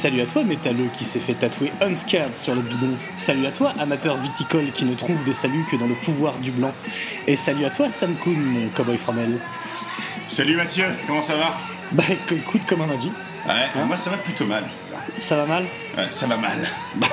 Salut à toi, métalleux qui s'est fait tatouer Unscared sur le bidon. Salut à toi, amateur viticole qui ne trouve de salut que dans le pouvoir du blanc. Et salut à toi, Sam Kuhn, mon cowboy fromel. Salut Mathieu, comment ça va? Bah écoute, comme on a dit, Ouais, moi ça va plutôt mal. ça va mal? Ouais, ça va mal.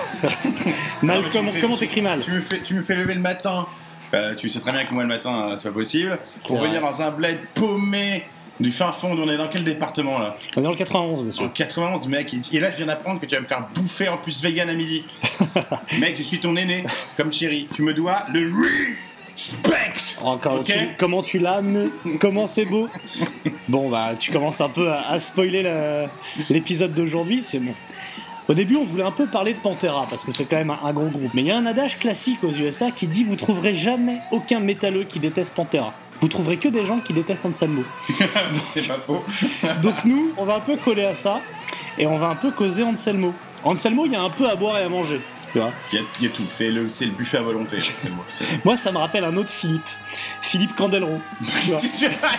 Mal, Non, mais tu comment fais- comment t'écris mal? tu me, fais, tu me fais lever le matin. Euh, tu sais très bien que moi le matin, euh, c'est pas possible. Pour vrai. venir dans un bled paumé du fin fond, on est dans quel département là On est dans le 91, En monsieur. 91, mec. Et là, je viens d'apprendre que tu vas me faire bouffer en plus vegan à midi. mec, je suis ton aîné, comme chéri. Tu me dois le respect. Encore, Ok. tu- comment tu l'as amené Comment c'est beau Bon, bah, tu commences un peu à, à spoiler l'épisode d'aujourd'hui, c'est bon. Au début, on voulait un peu parler de Pantera, parce que c'est quand même un, un gros groupe. Mais il y a un adage classique aux USA qui dit Vous trouverez jamais aucun métalleux qui déteste Pantera. Vous trouverez que des gens qui détestent Anselmo. c'est pas faux. Donc nous, on va un peu coller à ça, et on va un peu causer Anselmo. Anselmo, il y a un peu à boire et à manger. Tu vois Il y, a- il y a tout. C'est le, buffet à volonté. Moi, ça me rappelle un autre Philippe. Philippe Candelro. Tu vois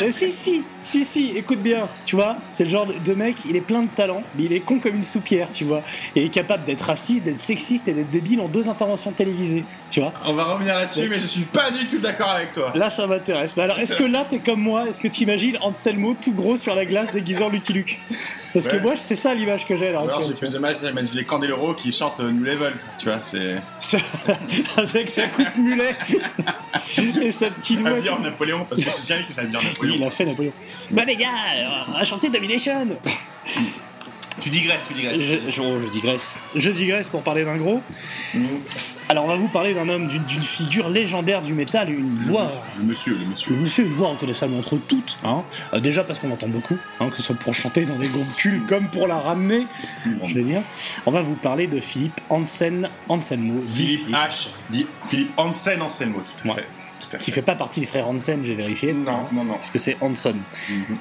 Eh, si, si, si, si, écoute bien, tu vois, c'est le genre de, mec, il est plein de talent, mais il est con comme une soupière, tu vois, et il est capable d'être raciste, d'être sexiste et d'être débile en deux interventions télévisées, tu vois. On va revenir là-dessus, mais je suis pas du tout d'accord avec toi. Là, ça m'intéresse. Mais alors, est-ce que là, t'es comme moi? Est-ce que t'imagines Anselmo tout gros sur la glace déguisé en Lucky Luke? Parce que moi, c'est ça l'image que j'ai Alors j'ai plus de mal, j'imagine les Candeloro qui chantent euh, New Level, tu vois, c'est... Avec sa coupe mulet et sa petite voix. Napoléon, parce que c'est Cyril qui s'est habillé en Oui, Napoléon. il a fait Napoléon. Bah les gars, on va chanter Domination Tu digresses, tu digresses. je, je- je digresse. Je digresse pour parler d'un gros. Alors on va vous parler d'un homme, d'une figure légendaire du métal, une voix. Le monsieur, le monsieur. Le monsieur, une voix reconnaissable entre toutes. Hein. Euh, déjà parce qu'on entend beaucoup, hein, que ce soit pour chanter dans des groupes cultes comme pour la ramener, je vais dire. On va vous parler de Philippe Hansen Anselmo, Philippe H. dit Philippe Hansen Anselmo, tout à Ouais. Fait. Tout à qui fait. pas partie des frères Hansen, j'ai vérifié. Non, non, non. Parce que c'est Hanson. Mhm.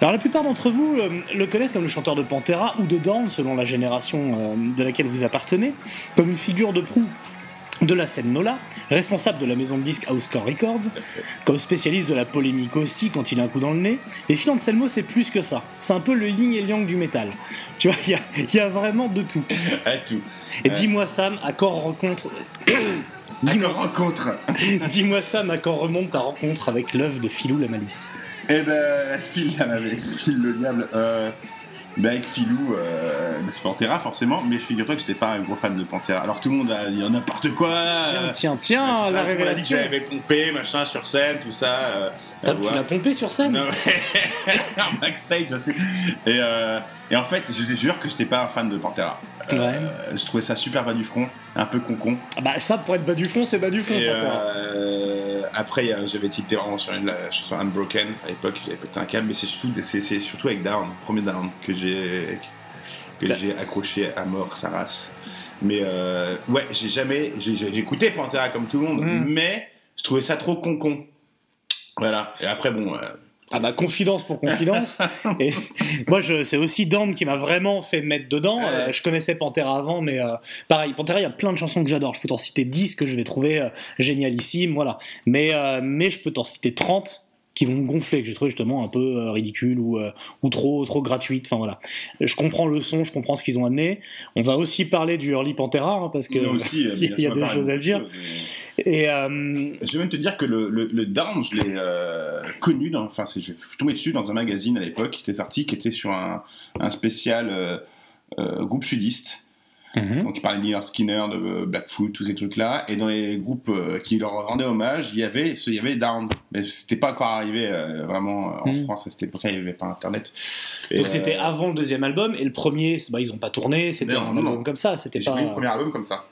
Alors la plupart d'entre vous euh, le connaissent comme le chanteur de Pantera ou de Dawn, selon la génération euh, de laquelle vous appartenez, comme une figure de proue de la scène Nola, responsable de la maison de disques Housecore Records, comme spécialiste de la polémique aussi quand il a un coup dans le nez. Et Phil Anselmo, c'est plus que ça. C'est un peu le yin et le yang du métal. Tu vois, il y a- il y, a vraiment de tout. À tout. Et dis-moi Sam, à quand rencontre... dis-moi, rencontre. dis-moi Sam, à quand remonte ta rencontre avec l'œuvre de Philou la Malice Eh ben, Phil, avec Phil le diable, euh, ben avec Philou, euh, ben, c'est Pantera forcément, mais figure-toi que j'étais pas un gros fan de Pantera. Alors tout le monde a dit oh, n'importe quoi. euh, Tiens, tiens, tiens, ça, la le monde a dit que révélation. j'avais pompé, machin, sur scène, tout ça. euh, T'as- Tu l'as pompé sur scène? Non, mais- backstage aussi. Et, euh, et en fait, je te jure que j'étais pas un fan de Pantera. Euh, Je trouvais ça super bas du front, un peu con-con. Ah bah ça, pour être bas du fond, c'est bas du. Et Pantera. euh, après, j'avais tilté vraiment sur une, la chanson Unbroken. À l'époque, j'avais pété un câble, mais c'est surtout, c'est, c'est surtout avec Down, premier Down, que j'ai, que Bah. j'ai accroché à mort sa race. Mais euh, ouais, j'ai jamais. J'ai écouté Pantera comme tout le monde, Mm. mais je trouvais ça trop con-con. Voilà. Et après, bon. Ah bah confidence pour confidence. et moi, je, c'est aussi Dan qui m'a vraiment fait mettre dedans. Euh, je connaissais Pantera avant, mais euh, pareil, Pantera, il y a plein de chansons que j'adore. Je peux t'en citer 10 que je vais trouver euh, génialissimes, voilà. Mais, euh, mais je peux t'en citer 30 qui vont me gonfler, que j'ai trouvé justement un peu euh, ridicule ou, euh, ou trop, trop gratuite. Enfin voilà. Je comprends le son, je comprends ce qu'ils ont amené. On va aussi parler du early Pantera, hein, parce aussi, euh, il y a des choses à dire. Et euh, Je vais même te dire que le, le, le Down, je l'ai euh, connu, dans, enfin, je, je suis tombé dessus dans un magazine à l'époque était sorti, qui était sur un, un spécial euh, groupe sudiste. Mhm. Donc, il parlait de Lynyrd Skinner, de euh, Blackfoot, tous ces trucs-là. Et dans les groupes euh, qui leur rendaient hommage, il y avait, ce- il y avait Down. Mais c'était pas encore arrivé euh, vraiment en Mhm. France à cette époque-là, il n'y avait pas Internet. Et, Donc euh, c'était avant le deuxième album et le premier, bah, ils ont pas tourné, c'était un non, album non. comme ça, c'était J'ai pas. le premier album comme ça.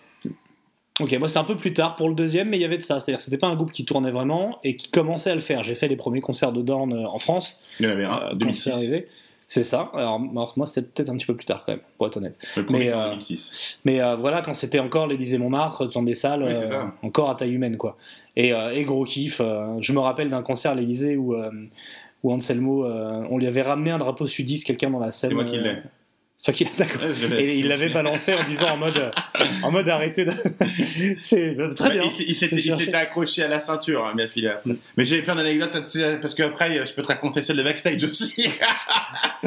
Ok, moi c'est un peu plus tard pour le deuxième, mais il y avait de ça, c'est-à-dire que c'était pas un groupe qui tournait vraiment et qui commençait à le faire. J'ai fait les premiers concerts de Dorn en France Il y en avait un, euh, quand c'est 2006. arrivé. C'est ça. Alors, alors, moi, c'était peut-être un petit peu plus tard quand même, pour être honnête. Le Mais, euh, 2006. Mais euh, voilà, quand c'était encore l'Élysée Montmartre, dans des salles Oui, euh, encore à taille humaine, quoi. Et, euh, et gros kiff. euh, je me rappelle d'un concert à l'Élysée où, euh, où Anselmo, euh, on lui avait ramené un drapeau sudiste, quelqu'un dans la scène. C'est moi qui euh, l'ai. D'accord. Ouais. Et il l'avait balancé en disant en mode, euh, en mode arrêtez de. C'est euh, très Ouais, bien. il s'était accroché à la ceinture, hein, bien filé. Mais j'ai plein d'anecdotes là-dessus, parce qu'après, je peux te raconter celle de backstage aussi.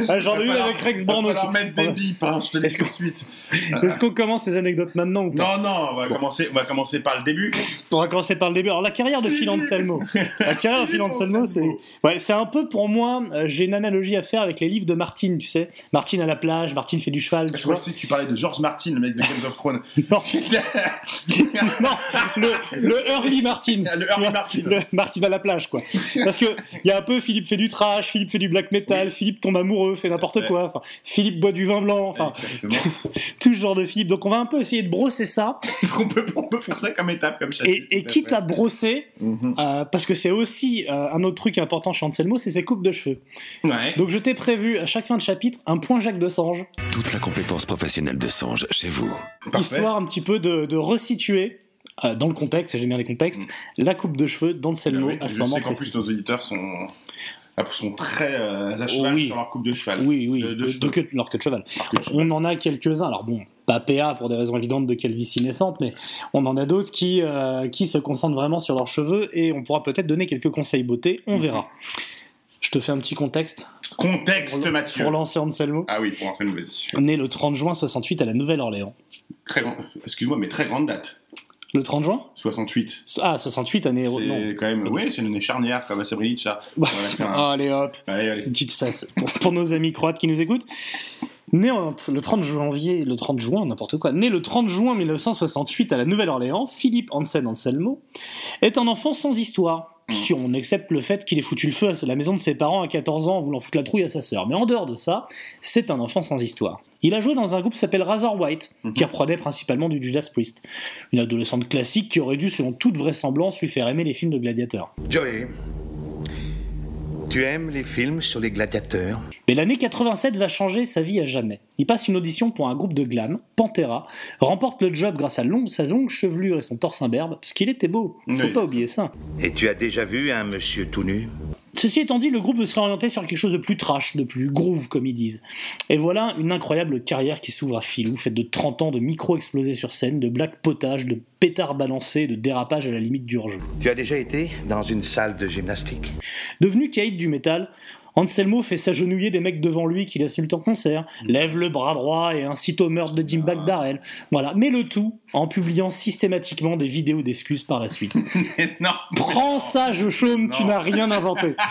Ah, J'en ai Va eu avec Rex Va Brown aussi. falloir mettre des bips, hein, je te Est-ce tout de suite. Est-ce qu'on commence les anecdotes maintenant ou pas Non, non, on va, commencer, on va commencer par le début. On va commencer par le début. Alors la carrière de Phil Anselmo. La carrière de Phil Anselmo, c'est ouais, un peu pour moi. euh, J'ai une analogie à faire avec les livres de Martine, tu sais. Martine à la plage, Martine fait du cheval. Je crois aussi que tu parlais de George Martin, le mec de Games of Thrones. non, non, le, le early Martin. Le early Martin. le Martin à la plage, quoi. Parce que il y a un peu Philippe fait du trash, Philippe fait du black metal, Philippe tombe amoureux, fait n'importe quoi. Enfin, Philippe boit du vin blanc. Enfin, tout ce genre de Philippe. Donc on va un peu essayer de brosser ça. on, peut, on peut faire ça comme étape, comme chapitre. Et, et quitte à brosser, Mhm. Euh, parce que c'est aussi euh, un autre truc important chez Anselmo, c'est ses coupes de cheveux. Ouais. Donc je t'ai prévu à chaque fin de chapitre un point Jacques de Sange, Toute la compétence professionnelle de Sange chez vous. Parfait. histoire un petit peu de, de resituer euh, dans le contexte, et j'aime bien les contextes, la coupe de cheveux d'Anselmo Ah oui, à ce je moment sais qu'en précis. plus nos auditeurs sont, sont très euh, à cheval Oui. sur leur coupe de cheval. Oui, oui, De- de, de queue- leur queue de cheval. On en a quelques-uns, alors bon, pas PA pour des raisons évidentes de calvitie naissante, mais on en a d'autres qui, euh, qui se concentrent vraiment sur leurs cheveux et on pourra peut-être donner quelques conseils beauté, on Mhm. verra. Je te fais un petit contexte Contexte, pour, Mathieu. pour lancer Anselmo. Ah oui, pour Anselmo, vas-y. Né le 30 juin 68 à la Nouvelle-Orléans. Très grand... Excuse-moi, mais très grande date. Le 30 juin 68. Ah, 68, année. C'est Non. quand même. Oui, c'est une année charnière comme à Srebrenica. Bah, Allez hop, Allez, allez. une petite sasse pour, pour nos amis croates qui nous écoutent. Né en- le 30 janvier, le 30 juin, n'importe quoi, né le 30 juin 1968 à la Nouvelle-Orléans, Philippe Hansen Anselmo est un enfant sans histoire. Mm. Si on accepte le fait qu'il ait foutu le feu à la maison de ses parents à 14 ans en voulant foutre la trouille à sa sœur. Mais en dehors de ça, c'est un enfant sans histoire. Il a joué dans un groupe qui s'appelle Razor White, Mhm. qui reprenait principalement du Judas Priest. Une adolescente classique qui aurait dû, selon toute vraisemblance, lui faire aimer les films de gladiateurs. Joey, tu aimes les films sur les gladiateurs? Mais l'année 87 va changer sa vie à jamais. Il passe une audition pour un groupe de glam, Pantera, remporte le job grâce à sa longue chevelure et son torse imberbe, parce qu'il était beau. Faut Oui. pas oublier ça. Et tu as déjà vu un monsieur tout nu? Ceci étant dit, le groupe serait orienté sur quelque chose de plus trash, de plus groove, comme ils disent. Et voilà une incroyable carrière qui s'ouvre à Filou, faite de 30 ans de micros explosés sur scène, de blagues potages, de pétards balancés, de dérapages à la limite du hors-jeu. Tu as déjà été dans une salle de gymnastique? Devenu caïd du métal, Anselmo fait s'agenouiller des mecs devant lui qu'il insulte en concert, lève le bras droit et incite au meurtre de Jim Darrell. Voilà, mais le tout en publiant systématiquement des vidéos d'excuses par la suite. non. Prends ça, je chôme, tu n'as rien inventé.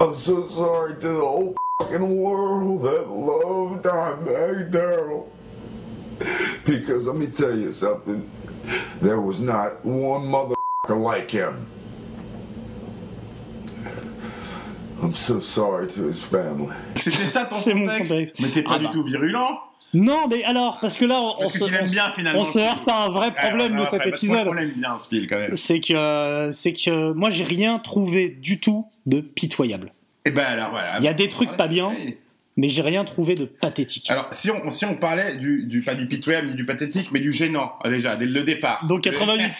I'm so sorry to the whole fucking world that loved Daryl. Because let me tell you something, there was not one motherfucker like him. I'm so sorry to his family. C'était ça ton mon contexte. contexte. Mais t'es pas Ah du bah. tout virulent. Non, mais alors, parce que là, on, Parce on que se, on bien, finalement. on se heurte à un vrai problème Alors, de cet épisode. On l'aime bien ce fil quand même. C'est que, c'est que moi, j'ai rien trouvé du tout de pitoyable. Et ben alors voilà. Il y a des trucs pas bien. Mais j'ai rien trouvé de pathétique. Alors si on, si on parlait du, du pas du pitoyable ni du pathétique, mais du gênant déjà dès le départ. Donc 88.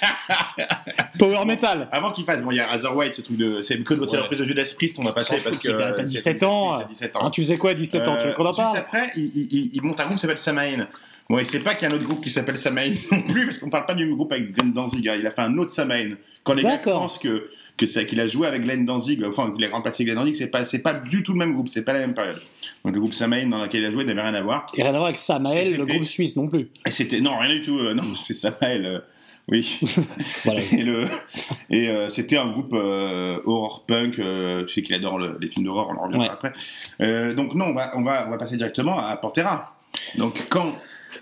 Power Metal. Avant qu'il fasse, bon, il y a Razor White, ce truc de. C'est que c'est la prise de Judas Priest, on a passé parce que. qu'il était- t'as euh, 17 c'est ans, Judas Priest, t'as 17 ans. Hein, tu faisais quoi à 17 ans? Tu veux qu'on en Euh, Juste après, il, il- il- il monte un groupe qui s'appelle Samain. Bon, et c'est pas qu'il y a un autre groupe qui s'appelle Samain non plus, parce qu'on parle pas du groupe avec Glenn Danzig. hein. Il a fait un autre Samain. Quand les gars pensent que, que c'est, qu'il a joué avec Glenn Danzig, enfin, qu'il a remplacé Glenn Danzig, c'est pas, c'est pas du tout le même groupe, c'est pas la même période. Donc, le groupe Samain dans lequel il a joué n'avait rien à voir. Et rien à voir avec Samael, le groupe suisse non plus. Et c'était, non, rien du tout, euh, non, c'est Samael, euh, oui. Voilà. et le, et euh, c'était un groupe horror punk, tu sais qu'il adore le- les films d'horreur, on en reviendra Ouais. après. Donc, non, on va, on, va, on va passer directement à Pantera. Donc, quand.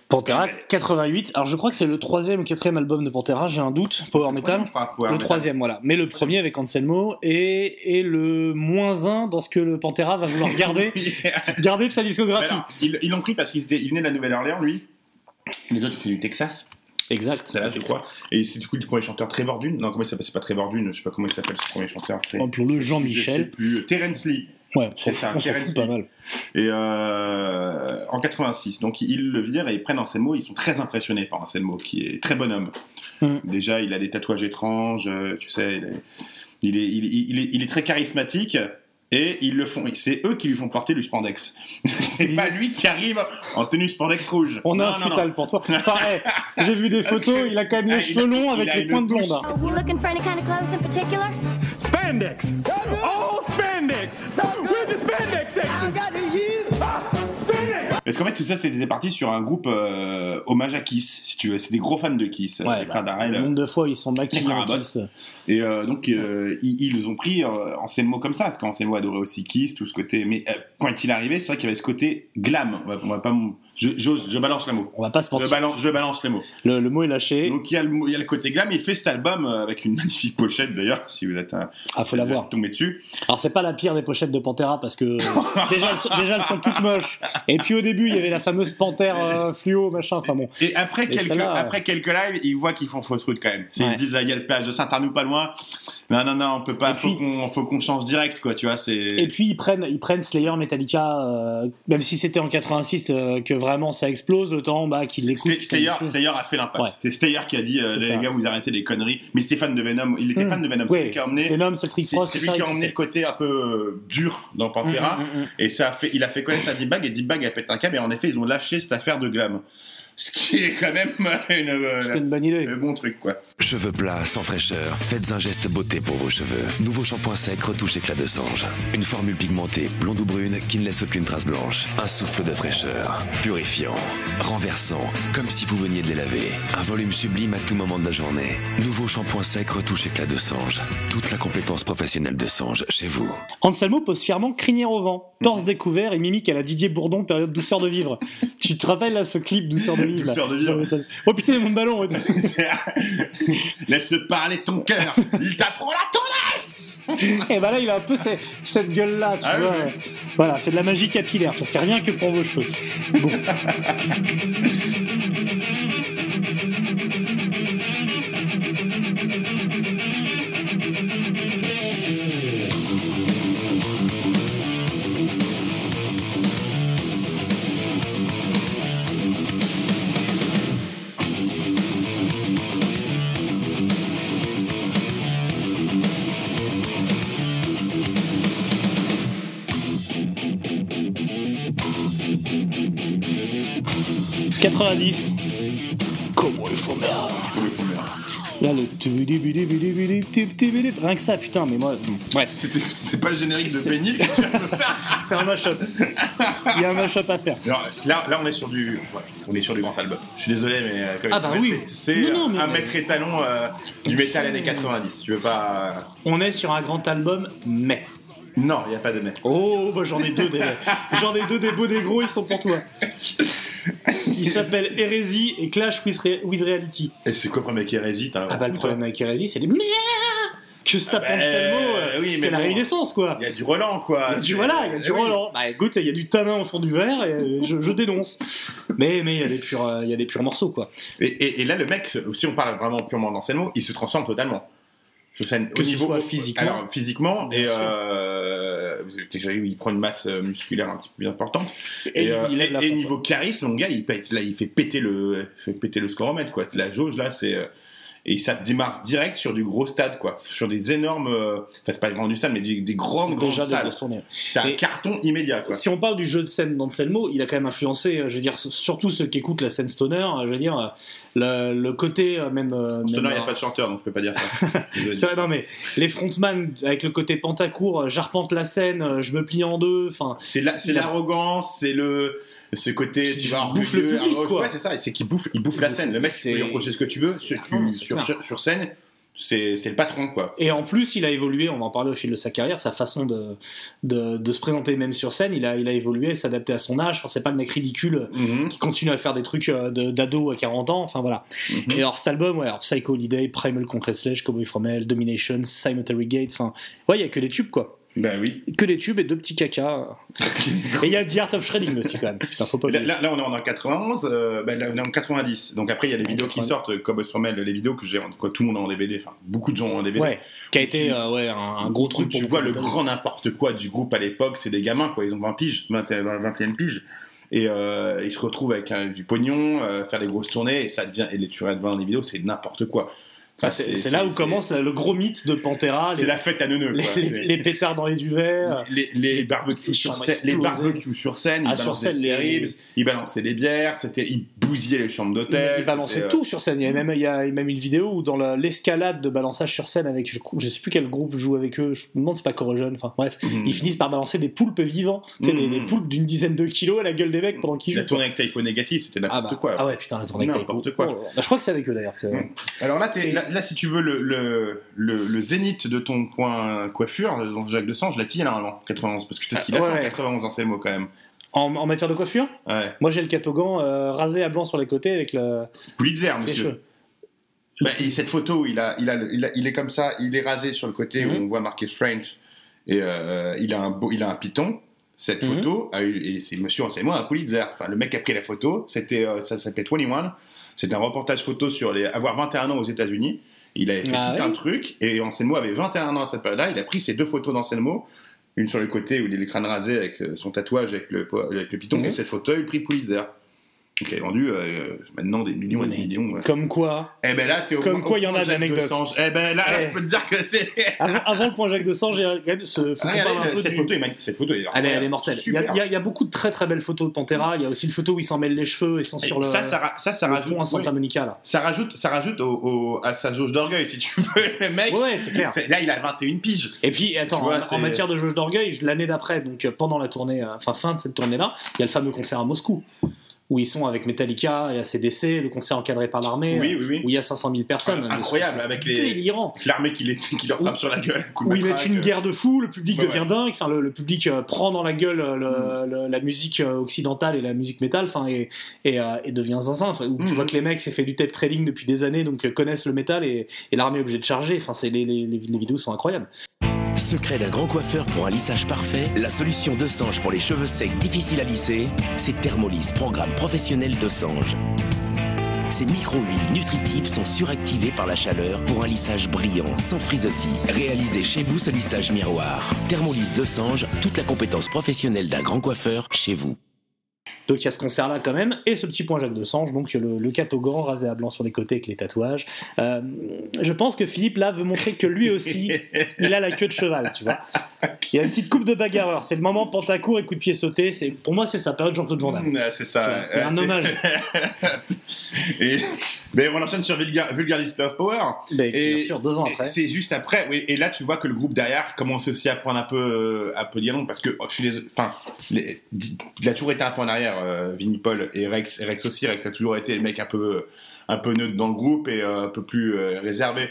Pantera Ouais. 88. Alors je crois que c'est le troisième ou quatrième album de Pantera, j'ai un doute. Power Metal. Power le Metal. troisième, voilà. Mais le premier avec Anselmo et, et le moins un dans ce que le Pantera va vouloir garder, garder de sa discographie. alors, ils l'ont pris parce qu'il venait de la Nouvelle-Orléans, lui. Les autres étaient du Texas. Exact. C'est là, je crois. Et c'est du coup le premier chanteur Trevor Dune. Non, comment il s'appelle? C'est pas Trevor Dune, je sais pas comment il s'appelle ce premier chanteur. Très... Appelons-le Je sais Jean-Michel. plus. Terence Lee. Ouais, C'est ça, pas mal. Et euh, en 86. Donc ils le virent et ils prennent Anselmo. Ils sont très impressionnés par Anselmo, qui est très bonhomme. Mhm. Déjà, il a des tatouages étranges, euh, tu sais, il est, il est, il est- il est- il est très charismatique. Et ils le font, c'est eux qui lui font porter du spandex. c'est pas lui qui arrive en tenue spandex rouge. On a Non, un non, pour toi. Enfin, hey, j'ai vu des photos, que- il a quand même Ah, les il cheveux longs avec les pointes blondes. Spandex. All spandex. Where's the spandex section? Ah, spandex. Parce qu'en fait, tout ça, c'était parti sur un groupe euh, hommage à Kiss, si tu veux. C'est des gros fans de Kiss, Ouais, les frères bah, Darrell. le nombre de fois ils sont maquillés Les frères en. Kiss. Et euh, donc, euh, ils, ils ont pris euh, Anselmo comme ça, parce qu'Anselmo adorait aussi Kiss, tout ce côté. Mais euh, quand il est arrivé, c'est vrai qu'il y avait ce côté glam. On va, on va pas. Je, je balance le mot. On va pas se Je mentir. balance, je balance le mot. Le, le mot est lâché. Donc il y, a le, mot- il y a le côté glam, il fait cet album euh, avec une magnifique pochette d'ailleurs, si vous êtes un, Ah, faut la voir. tombé dessus. Alors c'est pas la pire des pochettes de Pantera parce que déjà, elles sont, déjà elles sont toutes moches. Et puis au début il y avait la fameuse panthère euh, fluo machin. Enfin bon. Et après Et quelques, après quelques lives, ils voient qu'ils font fausse route quand même. Ils Ouais. se disent, ah, il y a le plage de Saint-Arnoux pas loin. Non, non, non, on peut pas, faut puis- qu'on faut qu'on change direct, quoi, tu vois. c'est Et puis ils prennent, ils prennent Slayer, Metallica, euh, même si c'était en 86 euh, que vraiment ça explose, le temps bah, qu'ils écoutent. Slay- Slayer, Slayer a fait l'impact. Ouais. C'est Slayer qui a dit, euh, les ça. gars, vous arrêtez les conneries. Mais c'était fan de Venom. Il était Mm. fan de Venom. C'est lui qui a emmené. Venom, C'est lui qui a emmené le côté un peu dur dans Pantera. Mm, mm, mm, mm. Et ça a fait, il a fait connaître à Deep-Bag et Deep-Bag a pété un câble. Et en effet, ils ont lâché cette affaire de glam. Ce qui est quand même une, euh, C'était une bonne idée. un bon truc, quoi. Cheveux plats, sans fraîcheur, faites un geste beauté pour vos cheveux. Nouveau shampoing sec, retouche éclat de sange. Une formule pigmentée, blonde ou brune, qui ne laisse aucune trace blanche. Un souffle de fraîcheur, purifiant, renversant, comme si vous veniez de les laver. Un volume sublime à tout moment de la journée. Nouveau shampoing sec, retouche éclat de sange. Toute la compétence professionnelle de sange chez vous. Anselmo pose fièrement crinière au vent, torse découvert et mimique à la Didier Bourdon période douceur de vivre. tu te rappelles là ce clip douceur de Douceur de vivre. Oh putain mon ballon. Laisse parler ton cœur. Il t'apprend la tendresse. Et bah là il a un peu ce- cette gueule là, tu Ah vois. oui. Voilà, c'est de la magie capillaire, ça c'est rien que pour vos cheveux. Bon. « 90. Comment il faut merde Là, le... Rien que ça, putain, mais moi... Bref, C'était c'était pas le générique de Benny que tu viens de faire. c'est un mashup. Il y a un mashup à faire. Alors, là, là, on est sur du, ouais, on est sur du grand album. Je suis désolé, mais euh, comme Ah bah oui. c'est mais- un maître étalon euh, du métal années 90. Tu veux pas On est sur un grand album, mais... Non, il y a pas de mais. Oh, bah j'en ai deux des... J'en ai deux des beaux des gros, ils sont pour toi. Il s'appelle Hérésie et Clash with, Re- with Reality. Et c'est quoi le problème avec Hérésie t'as un Ah bah le problème avec Hérésie, c'est les merde que se tape bah, Anselmo, euh, oui, mais c'est la bon. rénaissance quoi. Il y a du Roland, quoi. Il y a du, voilà, il y a du Eh oui. Roland. Bah écoute, il y a du tanin au fond du verre et euh, je, je dénonce. Mais mais il y a des purs, euh, il y a des purs morceaux quoi. Et, et- et là, le mec, si on parle vraiment purement d'Anselmo, il se transforme totalement. Scène, Que ce soit physiquement. Alors, physiquement, et euh, déjà, il prend une masse euh, musculaire un petit peu plus importante. Et, Et, euh, et- et niveau charisme, mon gars, il, pète, là, il fait péter le, il fait péter le scoromètre, quoi. La jauge, là, c'est. Et ça démarre direct sur du gros stade, quoi. Sur des énormes. euh, Enfin, c'est pas vraiment du stade, mais des, des grandes, grandes salles. C'est un carton immédiat, quoi. Si on parle du jeu de scène d'Anselmo, il a quand même influencé, euh, je veux dire, surtout ceux qui écoutent la scène stoner, euh, je veux dire, le, le côté même. euh, Stoner, il n'y a pas de chanteur, donc je peux pas dire ça. Désolé. C'est vrai, non mais les frontman avec le côté pentacourt, euh, j'arpente la scène, je me plie en deux, enfin C'est la- c'est l'arrogance, le ce côté tu vois bouffe le public, quoi. Ouais, c'est ça, c'est qu'il bouffe, il bouffe la scène. Le mec, C'est- reprocher ce que tu veux sur, sur, clair. sur, sur scène. C'est le patron, quoi. Et en plus, il a évolué, on en parler au fil de sa carrière, sa façon de, de, de se présenter même sur scène, il a, il a évolué, s'adapter à son âge, enfin, c'est pas le mec ridicule Mhm, qui continue à faire des trucs euh, de- d'ado à 40 ans, enfin voilà. mhm. Et alors cet album, ouais, alors Psycho Holiday, Primal Concrete Sledge, Cowboy From Hell, Domination, Cemetery Gate, enfin, ouais, il y a que des tubes quoi. Ben oui. Que des tubes et deux petits cacas. et il y a The Art of Shredding aussi, quand même. Putain, faut pas Là, oublier. là, là, on est en 91, euh, ben, là, on est en 90. Donc après, il y a les vidéos qui 90. sortent, euh, comme Formel, les vidéos que j'ai, que tout le monde a en DVD, enfin, beaucoup de gens ont en DVD. Ouais, qui a été Tu- euh, ouais, un, un gros truc tu vois le de- grand n'importe quoi du groupe à l'époque, c'est des gamins, quoi. Ils ont 20 piges, 21, 21 piges. Et euh, ils se retrouvent avec du pognon, faire des grosses tournées, et ça devient, et les tu regardes dans les vidéos, c'est n'importe quoi. Enfin, c'est là où commence le gros mythe de Pantera. C'est les- la fête à neuneux, les, quoi. les- les pétards dans les duvets. les, les barbecues sur scène, les barbecues sur scène, Ah, ils sur scène, les- ribs, ils balançaient des bières, c'était, ils bousillaient les chambres d'hôtel. Ils balançaient c'était, euh, tout sur scène. Il y a même, il y a même une vidéo où dans la- l'escalade de balançage sur scène avec, je, je sais plus quel groupe joue avec eux, je me demande si c'est pas Corrosion, enfin bref, Mhm. ils finissent par balancer des poulpes vivants, tu sais, des, Mhm. des poulpes d'une dizaine de kilos à la gueule des mecs pendant qu'ils jouent. La tournée avec Typo Négatif, c'était Ah, n'importe bah, quoi. ah ouais, putain, la tournée avec N'importe Typo. quoi. Oh. Bah, je crois que c'est avec eux d'ailleurs. que c'est- Mm. Alors là, t'es- là, là, si tu veux, le, le, le, le zénith de ton point coiffure, dans Jacques Desange, je l'ai normalement, 91, parce que c'est ce qu'il a Ah, fait en ouais. 91, hein, c'est le mot quand même. En, en matière de coiffure, Ouais. moi j'ai le catogan euh, rasé à blanc sur les côtés avec le, Pulitzer, les monsieur. cheveux. Bah, et cette photo, il, a, il, a, le- il, a- il est comme ça, il est rasé sur le côté où Mhm. on voit marqué Strange, et euh, il, a un beau, il a un piton. Cette Mhm. photo, a eu, et c'est monsieur, c'est moi un Pulitzer. Enfin, le mec qui a pris la photo, c'était, euh, ça s'appelait 21. C'était un reportage photo sur les, avoir 21 ans aux États-Unis. Il avait fait Ah tout un truc, et Anselmo avait 21 ans à cette période-là. Il a pris ces deux photos d'Anselmo, une sur le côté où il est le crâne rasé avec euh, son tatouage avec le, avec le piton, Mhm. et cette photo, il pris Pulitzer. Donc il a vendu euh, maintenant des millions et des millions. ouais. Comme quoi, Eh ben là, t'es au Comme quoi, il y en a d'anecdotes. Eh ben là, là, Eh. je peux te dire que c'est. avant, avant le point Jacques de Sang, j'ai quand même ce, faut Regardez, parle un peu cette, du- photo est cette photo est Elle elle est mortelle. Il y, a, y y beaucoup de très très belles photos de Pantera. Il y a aussi une photo où ils s'en mêlent les cheveux et sont Et sur le, ça, ça, ça, le rajoute, à Santa oui. Monica là. ça rajoute, ça rajoute au, au- à sa jauge d'orgueil, si tu veux. Le mec, Ouais, c'est clair. là, il a 21 piges. Et puis, attends, vois, en- matière de jauge d'orgueil, l'année d'après, donc euh, pendant la tournée, euh, enfin fin de cette tournée-là, il y a le fameux concert à Moscou, où ils sont avec Metallica et ACDC, le concert encadré par l'armée, Oui, euh, oui, oui. où il y a 500 000 personnes. Ah, incroyable, avec. L'armée qui, les- qui leur frappe sur la gueule. Où ils mettent une guerre de fou, le public devient ouais. dingue, enfin le, le public euh, prend dans la gueule euh, le- Mm. le- la musique euh, occidentale et la musique métal, enfin et, et, et devient zinzin. Enfin, où Tu Mm. vois que les mecs s'est fait du tape trading depuis des années, donc connaissent le métal et, et l'armée est obligée de charger. Enfin, les vidéos sont incroyables. Secret d'un grand coiffeur pour un lissage parfait, la solution de Sange pour les cheveux secs difficiles à lisser, c'est Thermolis, programme professionnel de Sange. Ces micro-huiles nutritives sont suractivées par la chaleur pour un lissage brillant, sans frisottis. Réalisez chez vous ce lissage miroir. Thermolis de Sange, toute la compétence professionnelle d'un grand coiffeur chez vous. Donc il y a ce concert-là quand même, et ce petit point Jacques de Sange, donc le, le catogan rasé à blanc sur les côtés avec les tatouages. Euh, je pense que Philippe là veut montrer que lui aussi, il a la queue de cheval, tu vois. Il y a une petite coupe de bagarreur, c'est le moment pantacourt et coup de pied sauté, c'est, pour moi c'est sa période Jean-Claude Van Damme. Mm, c'est ça. C'est un c'est- hommage. et, mais on enchaîne sur Vulgar, Vulgar Display of Power. Mais Et- bien sûr, deux ans Et après. C'est juste après, oui. Et là, tu vois que le groupe derrière commence aussi à prendre un peu, euh, un peu dialogue parce que oh, je suis les, enfin, les- il a toujours été un peu en arrière, euh, Vinnie Paul et Rex, et Rex aussi. Rex a toujours été le mec un peu, un peu neutre dans le groupe et euh, un peu plus euh, réservé.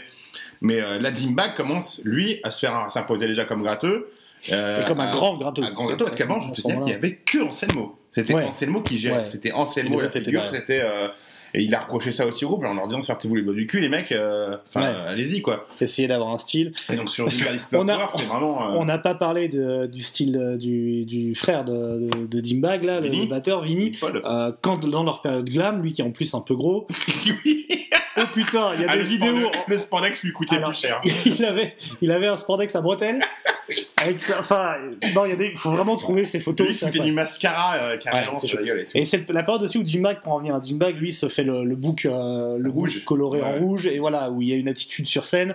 Mais euh, là, Zimbag commence, lui, à se faire à s'imposer déjà comme gratteux. euh, Et comme un à- grand gratteux. un grand gratteux, parce qu'avant, je À te signale qu'il y moment-là. avait que Anselmo. C'était Ouais. Anselmo qui gérait. Ouais. C'était Anselmo la figure. C'était euh, et il a reproché ça aussi au groupe en leur disant sortez-vous les doigts du cul les mecs. euh, Enfin, Ouais. allez-y quoi. Essayer d'avoir un style. Et donc sur a- Power, c'est vraiment. euh, On n'a pas parlé de- du style euh, du, du frère de, de, de Dimbag, là, le, Vinny. le batteur, Vinny. Euh, quand dans leur période glam, lui qui est en plus un peu gros, Oui. Oh putain, il y a Ah, des le vidéos. spandex- Le spandex lui coûtait Alors, plus cher. il avait, il avait un spandex à bretelles. Avec ça, enfin, non, il y a des, faut vraiment trouver ces photos. Lui, c'était du mascara euh, carrément Ouais, sur la gueule et tout. Et c'est la période aussi où Dimbag, pour en revenir à Dimbag, lui se fait le, le book, euh, le Rouge. book coloré en rouge, et voilà, où il y a une attitude sur scène,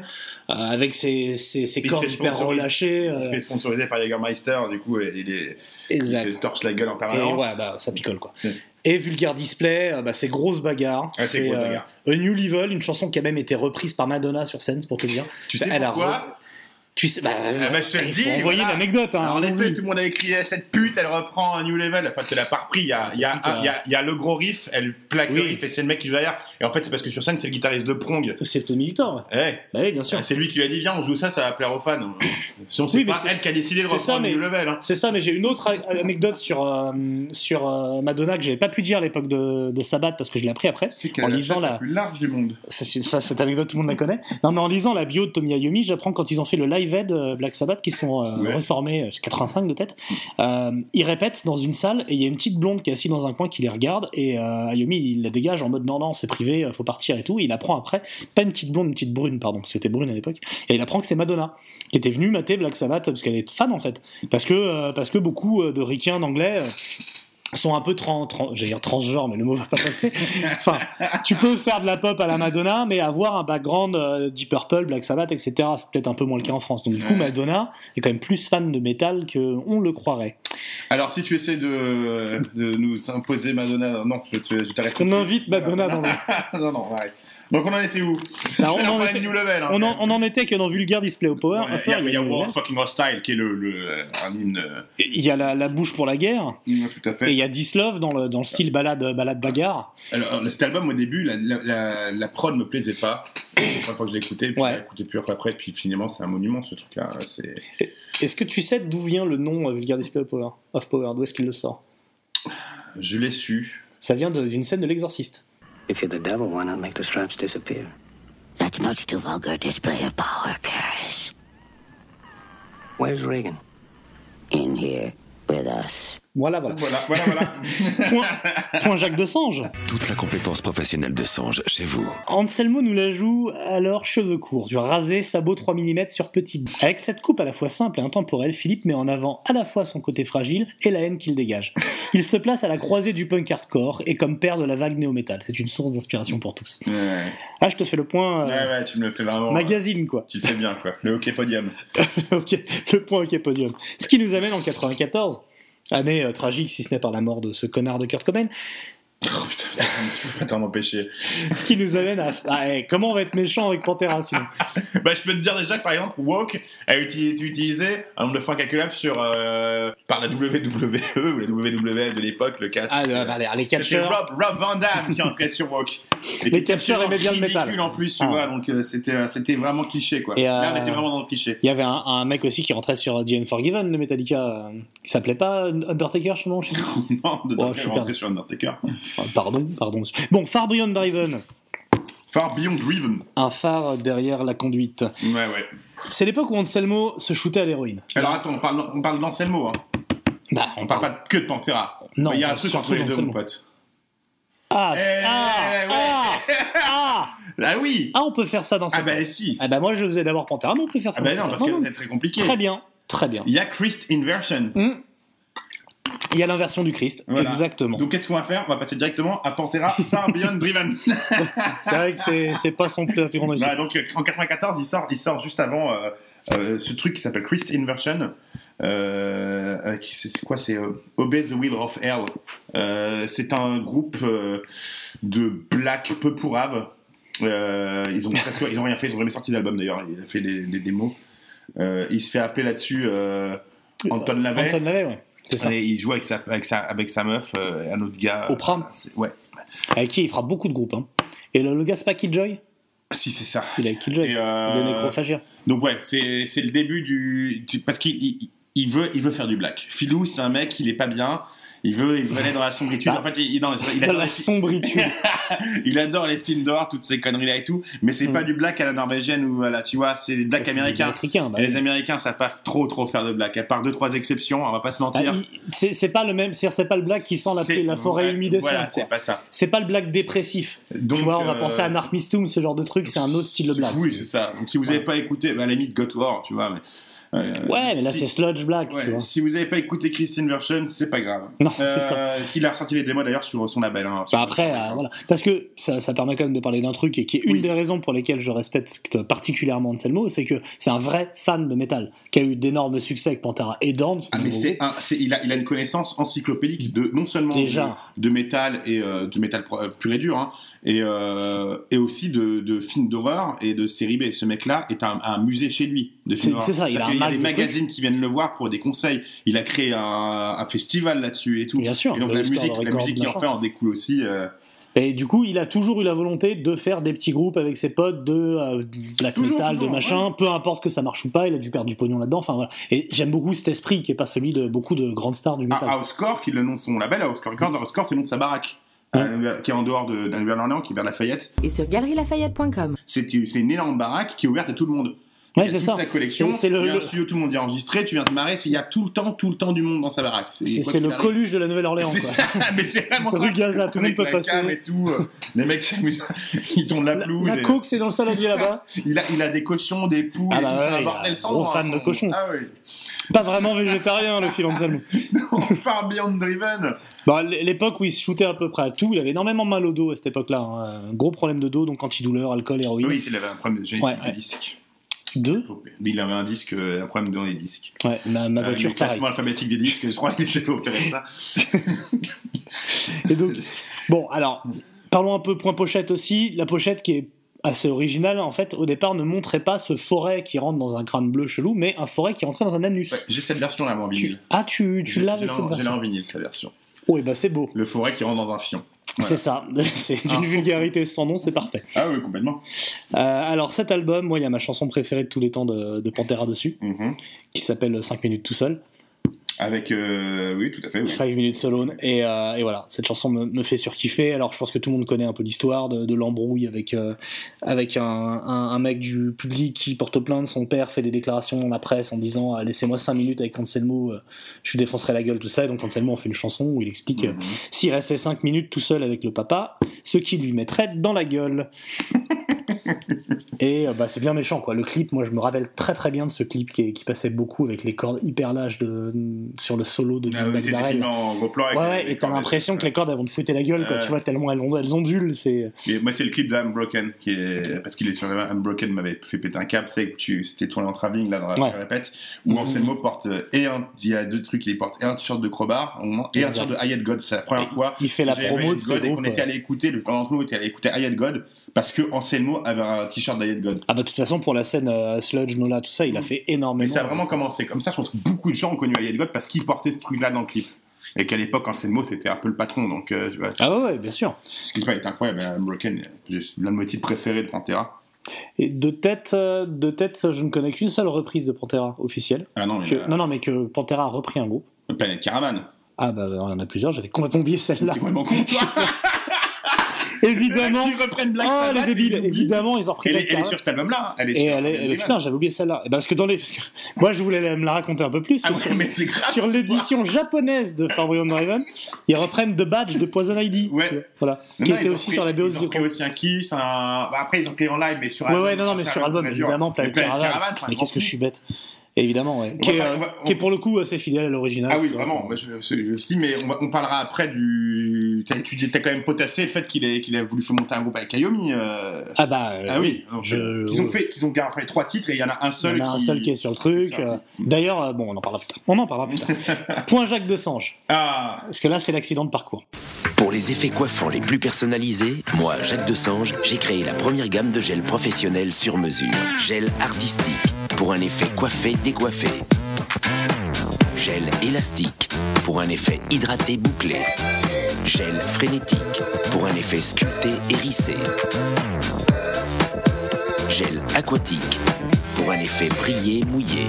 euh, avec ses, ses, ses Il fait hyper relâchées. Il se euh, fait sponsoriser par Jägermeister, du coup, et il, est, il exact. se torche la gueule en Et permanence. ouais, bah, ça picole quoi. Mm. Et Vulgar Display, euh, bah, c'est grosse bagarre. Ouais, c'est grosse bagarre. A New Level, une chanson qui a même été reprise par Madonna sur scène, pour te dire. Tu sais Elle a pourquoi Tu sais, bah, Ah bah, je te le il dis, envoyer voilà. l'anecdote. Hein, Alors, en effet, tout le monde a écrit eh, cette pute, elle reprend un new level. Enfin, tu l'as pas repris. Il y a, il y, a un- il y a- il y a le gros riff, elle plaque le Oui. riff et c'est le mec qui joue derrière. Et en fait, c'est parce que sur scène, c'est le guitariste de Prong. C'est Tommy Victor. ouais. Eh, Bah oui, bien sûr. c'est lui qui lui a dit Viens, on joue ça, ça va plaire aux fans. Sinon, c'est Oui, pas elle qui a décidé de reprendre ça, mais- new level. hein. C'est ça, mais j'ai une autre anecdote sur, euh, sur euh, Madonna que j'avais pas pu dire à l'époque de, de Sabbath parce que je l'ai appris après. C'est En lisant la, plus large du monde? ça, cette anecdote, tout le monde la connaît. Non, mais en lisant la bio de Tommy Iommi, j'apprends quand ils ont fait le live Live Aid euh, Black Sabbath qui sont euh, Ouais. reformés, euh, 85 de tête. Euh, ils répètent dans une salle et il y a une petite blonde qui est assise dans un coin qui les regarde et euh, Ayomi il la dégage en mode non non c'est privé, euh, faut partir et tout. il apprend après, pas une petite blonde, une petite brune pardon, c'était brune à l'époque. Et il apprend que c'est Madonna qui était venue mater Black Sabbath parce qu'elle est fan en fait, parce que euh, parce que beaucoup euh, de ricains d'anglais euh, sont un peu trans, trans j'allais dire transgenres, mais le mot va pas passer. enfin, tu peux faire de la pop à la Madonna, mais avoir un background euh, Deep Purple, Black Sabbath, etc. C'est peut-être un peu moins le cas en France. Donc du coup. Madonna est quand même plus fan de métal que on le croirait. Alors, si tu essaies de, de nous imposer Madonna, non, je, te- je t'arrête. Qu'on invite Madonna dans le... non, non, arrête. Donc, on en était où? Ah, on on en était- New Level. hein, on, en, on en était que dans Vulgar Display au Power. Ouais, Il y a, y a New World Level. Fucking Hostile, qui est le, le, un hymne. euh, Il y a la, la bouche pour la guerre. Tout à fait. Et y a This Love dans le, dans le style balade, balade bagarre. Alors, cet album, au début, la, la, la, la prod me plaisait pas. La première fois que je l'ai écouté, puis Ouais. j'ai écouté plus après, puis finalement, c'est un monument, ce truc-là. C'est... Est-ce que tu sais d'où vient le nom euh, Vulgar Display of Power, of Power? D'où est-ce qu'il le sort? Je l'ai su. Ça vient de- d'une scène de l'exorciste. If you're the devil, why not make the straps disappear? That's much too vulgar display of power, Karis. Where's Reagan? In here with us. Voilà, voilà. Voilà, voilà, voilà. Point, point Jacques de Sange. Toute la compétence professionnelle de Sange chez vous. Anselmo nous la joue alors cheveux courts, du rasé, sabot 3 mm sur petit bout. Avec cette coupe à la fois simple et intemporelle, Philippe met en avant à la fois son côté fragile et la haine qu'il dégage. Il se place à la croisée du punk hardcore et comme père de la vague néo-metal. C'est une source d'inspiration pour tous. Ouais. Ah, je te fais le point euh, ouais, ouais, tu me le fais vraiment. magazine, quoi. Tu le fais bien, quoi. Le hockey podium. le point ok podium. Ce qui nous amène en 94, année euh, tragique si ce n'est par la mort de ce connard de Kurt Cobain, Oh putain, tu peux pas t'en empêcher. ce qui nous amène à... Ah, eh, comment on va être méchant avec Pantera sinon Bah, je peux te dire déjà que par exemple, Walk a été utilisé un nombre de fois incalculable sur, euh, par la WWE ou la WWF de l'époque, le catch. Ah, euh, bah, les- les C'était catcheurs. Rob, Rob Van Damme qui entrait sur Walk. Et Les catcheurs aimaient bien le métal. en plus, tu Ah. vois, donc euh, c'était euh, c'était vraiment cliché quoi. Et, Là, on était vraiment dans le cliché. Il y avait un, un mec aussi qui rentrait sur The Unforgiven de Metallica, qui s'appelait pas Undertaker, je sais pas. Non, Oh, je suis rentré sur Undertaker. Ah, Pardon, pardon. Bon, Far Beyond Driven, Far Beyond Driven. un phare derrière la conduite. Ouais, ouais. C'est l'époque où Anselmo se shootait à l'héroïne. Alors attends, on parle, on parle d'Anselmo, hein. Bah, On parle pas que de Pantera. Non, Il y a on un truc entre les deux, mon pote. Ah, Eh, ah, ouais. ah, ah, Ah oui ah, on peut faire ça dans cette. Ah bah si Ah bah moi je faisais d'abord Pantera, mais on peut faire ça. Ah bah non, parce que c'est très compliqué. Très bien, très bien. Il y a Christ Inversion. Hmm. Il y a l'inversion du Christ, Voilà. exactement. Donc qu'est-ce qu'on va faire? On va passer directement à Pantera Far Beyond Driven. C'est vrai que c'est pas son plus grand. Voilà, donc euh, en 94, il sort, il sort juste avant euh, euh, ce truc qui s'appelle Christ Inversion. Euh, c'est quoi? C'est Obey the Will of Hell. C'est un groupe de black peu pourrave. Ils ont presque, ils ont rien fait, ils ont jamais sorti d'album d'ailleurs. Il a fait des, démos. Il se fait appeler là-dessus Anton Lavey. Anton Lavey, ouais. C'est ça. Et il joue avec sa, avec sa, avec sa meuf, euh, un autre gars. C'est- Ouais. Avec qui il fera beaucoup de groupes. Hein. Et le, le gars, c'est pas Killjoy? Si, c'est ça. Il est avec Killjoy. Et, euh. Donc ouais, c'est c'est le début du, du- parce qu'il il, il veut il veut faire du black. Philou, c'est un mec, il est pas bien. Il veut il veut aller dans la sombritude. Bah, en fait, il, non, adore la les fi- sombritude. il adore les films d'horreur, toutes ces conneries là et tout. Mais c'est Mm. pas du black à la norvégienne ou à la, tu vois, c'est du black du américain. africain, bah et oui. les Américains savent pas trop trop faire de black. À part deux trois exceptions, on va pas se mentir. c'est pas le même, c'est pas le black qui sent la, la forêt ouais, humide Voilà, c'est pas ça. C'est pas le black dépressif. Donc, tu vois, on va euh, penser à Narmistum, ce genre de truc, c'est un autre style de black. Oui, c'est ça. Donc si vous avez pas écouté, bah, à la limite God War, tu vois, mais. Euh, Ouais, mais là si- c'est sludge black, Ouais, tu vois. si vous n'avez pas écouté Christine Version, c'est pas grave. Non, c'est ça. Il a ressorti les démos d'ailleurs sur son label. hein, sur- Bah après, euh, voilà. Parce que ça, ça permet quand même de parler d'un truc et qui est une des raisons pour lesquelles je respecte particulièrement Anselmo, c'est que c'est un vrai fan de métal qui a eu d'énormes succès avec Pantera et Dorn. Ah mais c'est un- c'est- il, a, il a une connaissance encyclopédique de non seulement Déjà. de, de métal et euh, de métal euh, pur et dur, hein, et, euh, et aussi de, de films d'horreur et de séries B. Ce mec-là est un, un musée chez lui de films d'horreur. c'est ça, il a un qu'il y a des magazines qui viennent le voir pour des conseils. Il a créé un, un festival là-dessus et tout. Bien sûr, Et donc la musique, la musique qui en fait en découle aussi. euh, Et du coup, il a toujours eu la volonté de faire des petits groupes avec ses potes de euh, black Toujours, metal, de machin, peu importe que ça marche ou pas, il a dû perdre du pognon là-dedans. Enfin voilà. Et j'aime beaucoup cet esprit qui est pas celui de beaucoup de grandes stars du métal. à Housecore, qui est le nom de son label, Housecore Records, Housecore c'est le nom de sa baraque. la Nouvelle- qui est en dehors de, de la Nouvelle-Orléans, qui est vers Lafayette. Et sur galerielafayette.com. C'est c'est une énorme baraque qui est ouverte à tout le monde. Ouais, il y a c'est toute ça. sa collection. C'est- le- studio, tout le monde est enregistré, tu viens te marrer, il y a tout le temps, tout le temps du monde dans sa baraque. C'est le. Coluche de la Nouvelle-Orléans. C'est ça, mais c'est vraiment ça. Gaza, tout le monde peut passer. et tout. euh, Les mecs s'amusent, ils tournent la pelouse. La et- coke, c'est dans le saladier là-bas. Il a, il a des cochons, des poules Ah et bah c'est un il bordel sans gros nom, fan de cochons. Ah oui. Pas vraiment végétarien, le Phil Anselmo. Non, Far Beyond Driven. Bah, l'époque où il se shootait à peu près à tout, il avait énormément mal au dos à cette époque-là. hein. Un gros problème de dos, donc antidouleur, alcool, héroïne. Oui, il avait un problème de génétique Deux Mais il avait un disque, euh, un problème dans les disques. Ouais, ma, ma Euh, voiture, pareil. classement alphabétique des disques, je crois qu'il s'est fait opérer ça. Et donc, bon, alors, parlons un peu point pochette aussi. La pochette qui est assez originale, en fait, au départ, ne montrait pas ce forêt qui rentre dans un crâne bleu chelou, mais un forêt qui rentrait dans un anus. Ouais, J'ai cette version-là, moi, en vinyle. Ah, tu, tu J'ai- j'ai l'en- cette J'ai version en vinyle, sa version. Oh, et bah c'est beau. Le forêt qui rentre dans un fion. C'est ça. C'est Un d'une faux vulgarité sans nom, c'est parfait. Ah oui, complètement. Euh, alors, cet album, moi, il y a ma chanson préférée de tous les temps de, de Pantera dessus, Mhm. qui s'appelle 5 minutes tout seul. Avec, euh, oui, tout à fait. Oui. 5 minutes alone. Et, euh, et voilà, cette chanson me, me fait surkiffer. Alors, je pense que tout le monde connaît un peu l'histoire de, de l'embrouille avec, euh, avec un, un, un mec du public qui porte plainte. Son père fait des déclarations dans la presse en disant ah, Laissez-moi 5 minutes avec Anselmo, euh, je lui défoncerai la gueule, tout ça. Et donc, Anselmo en fait une chanson où il explique euh, Mhm. s'il restait 5 minutes tout seul avec le papa, ce qui lui mettrait dans la gueule. Et euh, bah, c'est bien méchant, quoi. Le clip, moi, je me rappelle très très bien de ce clip qui, qui passait beaucoup avec les cordes hyper lâches de, sur le solo de Ah oui, c'était McDarrell. filmé en gros plan. avec Ouais, et t'as l'impression que les cordes elles vont te fouetter la gueule, quoi. Ouais. Tu vois, tellement elles, ont- elles ondulent. C'est... Mais moi, c'est le clip de Unbroken, qui est... parce qu'il est sur Unbroken m'avait fait péter un câble, c'est que tu... c'était tourné en travelling, là, dans la répète, où Mhm. Anselmo porte, euh, et un... il y a deux trucs, il porte et un t-shirt de Crowbar, et un t-shirt de Hayat God, c'est la première fois. il fait la promo de God et qu'on était euh. allé écouter, le plan d'entre nous était allé écouter Hayat God, parce que Anselmo avait un t-shirt d'Hayat God. Ah bah de toute façon pour la scène euh, Sludge, Nola, tout ça, il a fait énormément. Mais ça a vraiment commencé comme ça, je pense que beaucoup de gens ont connu Hayat God parce qu'il portait ce truc-là dans le clip. Et qu'à l'époque, Anselmo, c'était un peu le patron, donc euh, tu vois, c'est- Ah ouais, bien sûr. ce qui est incroyable, Unbroken, j'ai l'un de mes titres préférés de Pantera. Et de tête, euh, de tête, je ne connais qu'une seule reprise de Pantera officielle. Ah non, mais Que- euh, Non, non, mais que Pantera a repris un groupe. Planète Caravan. Ah bah il y en a plusieurs, j'avais complètement oublié celle-là. T'es complètement con, toi Évidemment. Ils reprennent Black Oh les Sabbath, débiles, ils l'oublient. évidemment ils ont repris Black est- elle est Sabbath. sur cet album-là. Elle est sur elle est- putain, j'avais oublié celle-là. Bah, parce que dans les, moi je voulais me la raconter un peu plus. Ah ouais, sur, l'édition japonaise de Far Beyond Driven, ils reprennent The Badge de Poison ID. Ouais. Voilà. Qui était ils ont aussi sur la BO Ils ont pris aussi un Kiss, bah, après ils ont pris en live, mais sur Ouais, album, ouais, non, non, mais sur album, évidemment, Planet Caravan. Mais qu'est-ce que je suis bête. Évidemment, ouais. Qui est, euh, on va- on- qui est pour le coup assez fidèle à l'original. Ah oui, vois. vraiment, je, je, je le dis, mais on, va- on parlera après du. T'as, tu t'as quand même potassé le fait qu'il ait, qu'il ait voulu faire monter un groupe avec Ayomi. euh. Ah bah euh, Ah oui, donc, je- ils ont fait, ils ont fait trois titres et il y en a un seul Il y en a un qui. seul qui est sur le truc. euh, D'ailleurs, euh, bon, on en parlera plus tard. On en parlera plus tard. Point Jacques de Sange. Ah, Parce que là, c'est l'accident de parcours. Pour les effets coiffants les plus personnalisés, moi, Jacques Desange, j'ai créé la première gamme de gel professionnel sur mesure. Gel artistique, pour un effet coiffé, décoiffé. Gel élastique, pour un effet hydraté, bouclé. Gel frénétique, pour un effet sculpté, hérissé. Gel aquatique, pour un effet brillé, mouillé.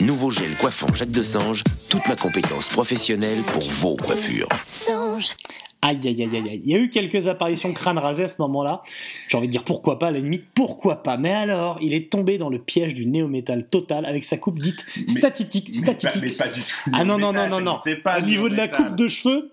Nouveau gel coiffant Jacques Desange, toute ma compétence professionnelle pour vos coiffures. Songe. Aïe, aïe, aïe, aïe, aïe. Il y a eu quelques apparitions crâne rasé à ce moment-là. J'ai envie de dire pourquoi pas, à la limite, pourquoi pas. Mais alors, il est tombé dans le piège du néo-métal total avec sa coupe dite statique. mais pas, mais pas du tout. Ah non, non, non, non, non. Pas, Au niveau de la coupe de cheveux.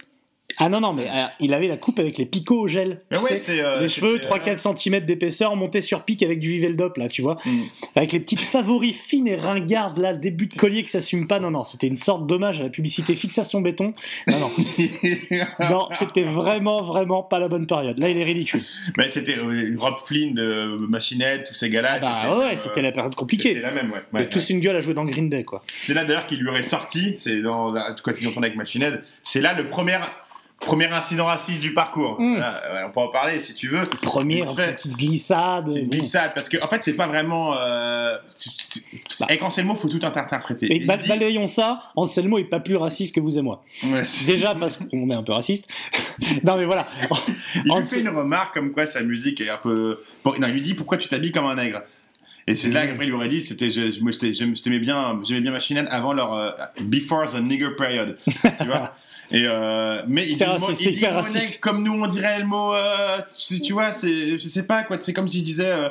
Ah non, non, mais euh, il avait la coupe avec les picots au gel. Mais ouais, sais. euh, les cheveux, c'était, 3-4 cm d'épaisseur, montés sur pic avec du Viveldop, là, tu vois. Mm. Avec les petites favoris fines et ringardes, là, début de collier qui s'assume pas. Non, non, c'était une sorte d'hommage à la publicité fixation béton. Non, non. non, c'était vraiment, vraiment pas la bonne période. Là, il est ridicule. Mais c'était euh, Rob Flynn de Machinette, tous ces gars-là. Ah bah c'était, ouais, ouais, euh, c'était la période C'était compliquée. la même, ouais. Ouais, a tous une gueule à jouer dans Green Day, quoi. C'est là d'ailleurs qu'il lui aurait sorti, c'est dans la quoi qu'ils ont tourné avec Machinette, c'est là le premier, premier incident raciste du parcours. Mm. Voilà, ouais, on peut en parler si tu veux. Première Vite fait. petite glissade. C'est une glissade, parce qu'en en fait, c'est pas vraiment. Euh, Bah. Avec Anselmo, faut tout interpréter. Et Il ba- dit- balayons ça, Anselmo est pas plus raciste que vous et moi. Ouais, Déjà parce qu'on est un peu raciste. non mais voilà. il lui fait une remarque comme quoi sa musique est un peu. Non, il lui dit pourquoi tu t'habilles comme un nègre? Et c'est là qu'après il lui aurait dit c'était je- moi j'aime- j'aimais bien j'aimais bien Machinette avant leur euh, before the nigger period tu vois? Et euh, mais il hyper comme nous on dirait le mot euh, tu, tu vois c'est je sais pas quoi c'est comme s'il disait euh,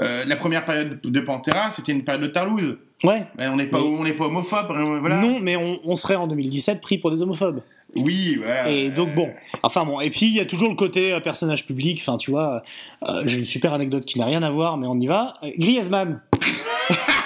euh, la première période de Pantera, c'était une période de Tarlouse. Ouais. Mais on n'est pas, Mais- on n'est pas homophobe. euh, Voilà. Non, mais on, on serait en 2017 pris pour des homophobes. Oui, voilà. Et donc bon, enfin bon, et puis il y a toujours le côté personnage public. Enfin, tu vois, j'ai une super anecdote qui n'a rien à voir, mais on y va. Griezmann.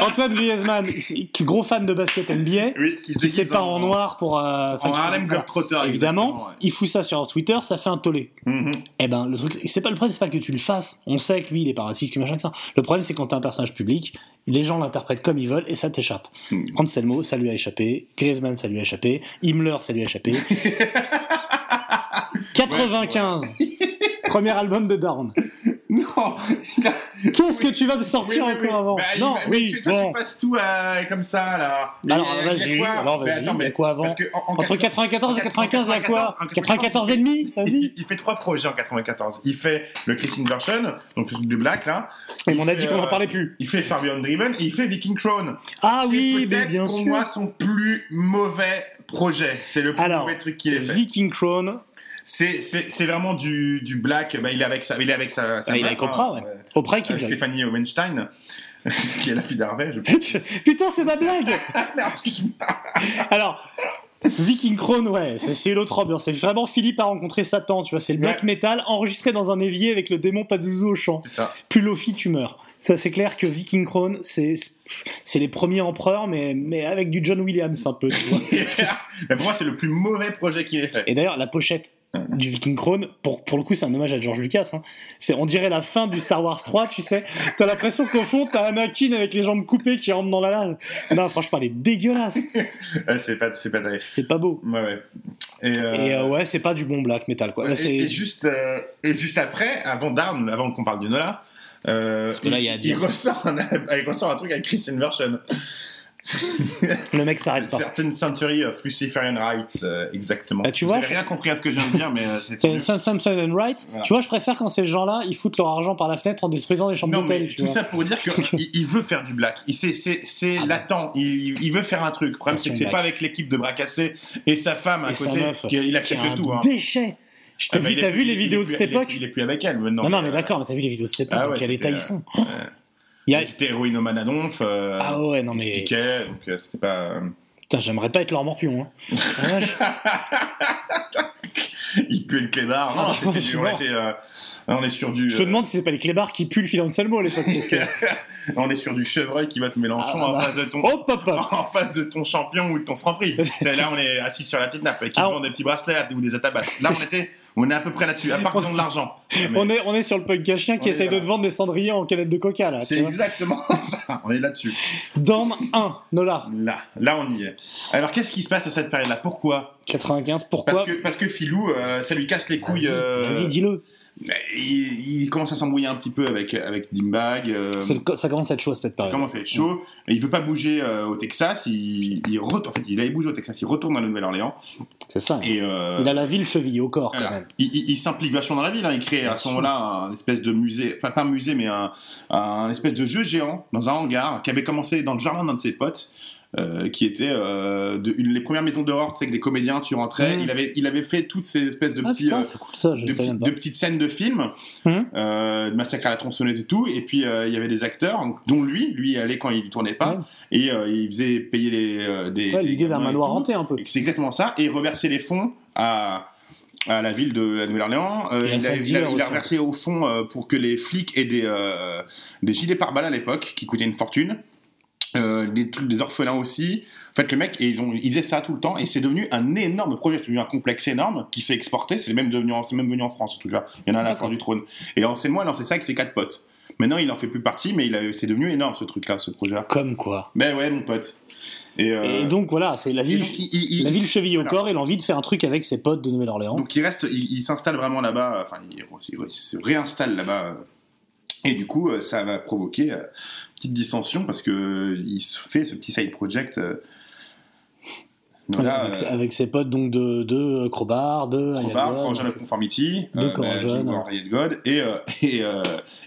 Antoine Griezmann, qui gros fan de basket NBA, Oui, qui se déguise pas en noir pour. euh, En Harlem. Globetrotter, Évidemment, ouais. il fout ça sur Twitter, ça fait un tollé. Mhm. Eh ben, le truc, c'est pas le problème, c'est pas que tu le fasses. On sait que lui, il est pas raciste, que machin que ça. Le problème, c'est quand t'es un personnage public, les gens l'interprètent comme ils veulent et ça t'échappe. Hmm. Anselmo, ça lui a échappé. Griezmann, ça lui a échappé. Himmler, ça lui a échappé. 95. Premier album de Down. Non, Qu'est-ce que tu vas me sortir Oui, oui, encore avant Bah, Non, bah, mais oui, tu, toi, bon. tu passes tout euh, comme ça, là. Alors, Mais, vas-y, alors, Mais vas-y, a mais- quoi avant parce que en- en Entre 80 94 et en 95, il y a quoi en 94 et demi il, Vas-y. il fait trois projets en 94. Il fait le Christine version, donc le truc de Black là. Et on a dit qu'on n'en euh, parlait plus. Il fait Fabian Driven et il fait Viking Crown. Ah oui, mais bien pour sûr. moi son plus mauvais projet. C'est le plus mauvais truc qu'il ait fait. Viking Crown, C'est c'est c'est vraiment du du Black. Bah, il est avec sa il est avec sa, sa il est avec Oprah, hein, ouais. Oprah qui Stéphanie Owenstein, qui est la fille d'Harvey, je pense. Putain, c'est ma blague Merde, excuse-moi. Alors, Viking Crown, ouais, c'est une autre ambiance. C'est vraiment Philippe a rencontré Satan, tu vois. C'est le black Ouais. metal enregistré dans un évier avec le démon Pazuzu au chant. Plus Lofi, tu meurs. Ça, c'est clair que Viking Crown, c'est c'est les premiers empereurs, mais, mais avec du John Williams un peu, tu vois. Mais pour moi, c'est le plus mauvais projet qu'il ait fait. Et d'ailleurs, la pochette du Viking Crown, pour, pour le coup, c'est un hommage à George Lucas. Hein. C'est, on dirait la fin du Star Wars 3, tu sais. T'as l'impression qu'au fond, t'as Anakin avec les jambes coupées qui rentre dans la lave. Non, franchement, elle est dégueulasse. C'est pas c'est pas. C'est pas beau. Ouais, ouais. Et, euh, Et euh, ouais, c'est pas du bon black metal, quoi. Là, et- c'est... et, juste, euh, et juste après, avant Darn, avant qu'on parle du Nola, euh, que là, il y a à il, ressort un, il ressort un truc avec Christian Version. Le mec s'arrête pas. Certain Century of Luciferian Rights, euh, exactement. Bah, tu Vous vois, rien compris à ce que je viens de dire, mais euh, Sam Samson and Wright. Voilà. Tu vois, je préfère quand ces gens-là, ils foutent leur argent par la fenêtre en détruisant des chambres d'hôtel. tout vois. ça pour dire qu'il il veut faire du black. Il- C'est Ah latent. Il, il veut faire un truc. Le problème, c'est que c'est pas avec l'équipe de bras cassés et sa femme à Et côté. qu'il- Il qui accepte un tout. hein. déchet. Je t'ai Ah bah, vu, t'as plus- vu les vidéos de cette époque Il est plus avec elle maintenant. Non, non, mais, euh, d'accord, mais t'as vu les vidéos de cette époque, Ah dans ouais, quel état ils sont Il y a- C'était héroïne au Manadonf. euh, Ah ouais, non, mais- donc euh, c'était pas. euh, Putain, j'aimerais pas être leur morpion. Hein. Puait le clébard. Non, Ah, non. Euh, on est sur du. Je me demande si c'est pas les clébards qui puent le filet Anselmo à l'époque. que- euh, on est sur du chevreuil qui va te Mélenchon Ah, en bah. face de ton. En face de ton champion ou de ton franc-prix. C'est là, on est assis sur la petite nappe et qui Ah, te on- des petits bracelets ou des atabasses. Là, on était, on est à peu près là-dessus. À part qu'ils ont de l'argent. Mais On est, on est sur le punk à chien qui essaye de te vendre des cendriers en canette de coca. là. C'est exactement ça. On est là-dessus. Dame 1, Nola. Là, là, on y est. Alors, qu'est-ce qui se passe à cette période-là? Pourquoi? 95, pourquoi? Parce que, parce que Filou, euh, ça lui casse les couilles. Vas-y, euh, vas-y, dis-le. Il, il commence à s'embrouiller un petit peu avec, avec Dimbag. euh, le Ça commence à être chaud cette ça période. commence à être chaud. Et il veut pas bouger euh, au Texas. Il, il retourne. En fait, il allait bouger au Texas. Il retourne à la Nouvelle-Orléans. C'est ça. Et euh, Il a la ville chevillée au corps, quand même. Il, s'implique vachement dans la ville. hein. Il crée Bien à ce moment-là un espèce de musée, enfin pas un musée, mais un, un espèce de jeu géant dans un hangar qui avait commencé dans le jardin d'un de ses potes. Euh, qui était euh, de, une- les premières maisons d'horreur, sais, que des comédiens, tu rentrais. Mhm. Il, avait, il avait fait toutes ces espèces de Ah, petits, putain, euh, c'est cool ça, je de, petits- petites scènes de films, de massacre à la tronçonneuse et tout. Et puis il y avait des acteurs, dont lui, lui allait quand il tournait pas, Ouais. et il faisait payer les des. Ouais, L'idée d'un manoir hanté un peu. C'est exactement ça. Et reverser les fonds à à la ville de la Nouvelle-Orléans. Euh, il, a, il, a, dealer il a aussi. reversé au fond euh, pour que les flics aient des, euh, des gilets pare-balles à l'époque qui coûtaient une fortune. Euh, des trucs des orphelins aussi. En fait, le mec, et ils, ont, ils faisaient ça tout le temps et c'est devenu un énorme projet, c'est devenu un complexe énorme qui s'est exporté. C'est même devenu, même venu en France, en tout cas. Il y en a à la fin du trône. Et en moi, lancé ça avec ses quatre potes. Maintenant, il en fait plus partie, mais c'est devenu énorme ce truc-là, ce projet-là. Comme quoi. Ben ouais, mon pote. Et, euh, Et donc voilà, c'est la ville, donc, il- il- il- la ville chevillée au voilà. corps et l'envie de faire un truc avec ses potes de Nouvelle-Orléans. Donc il reste, il, il s'installe vraiment là-bas, enfin il, se réinstalle là-bas. Et du coup, euh, ça va provoquer petite dissension parce que euh, il fait ce petit side project. euh, voilà, avec, euh, avec ses potes donc de, de Crowbar, de Crowbar, Conformity, De euh, bah, God, et, euh, et, euh,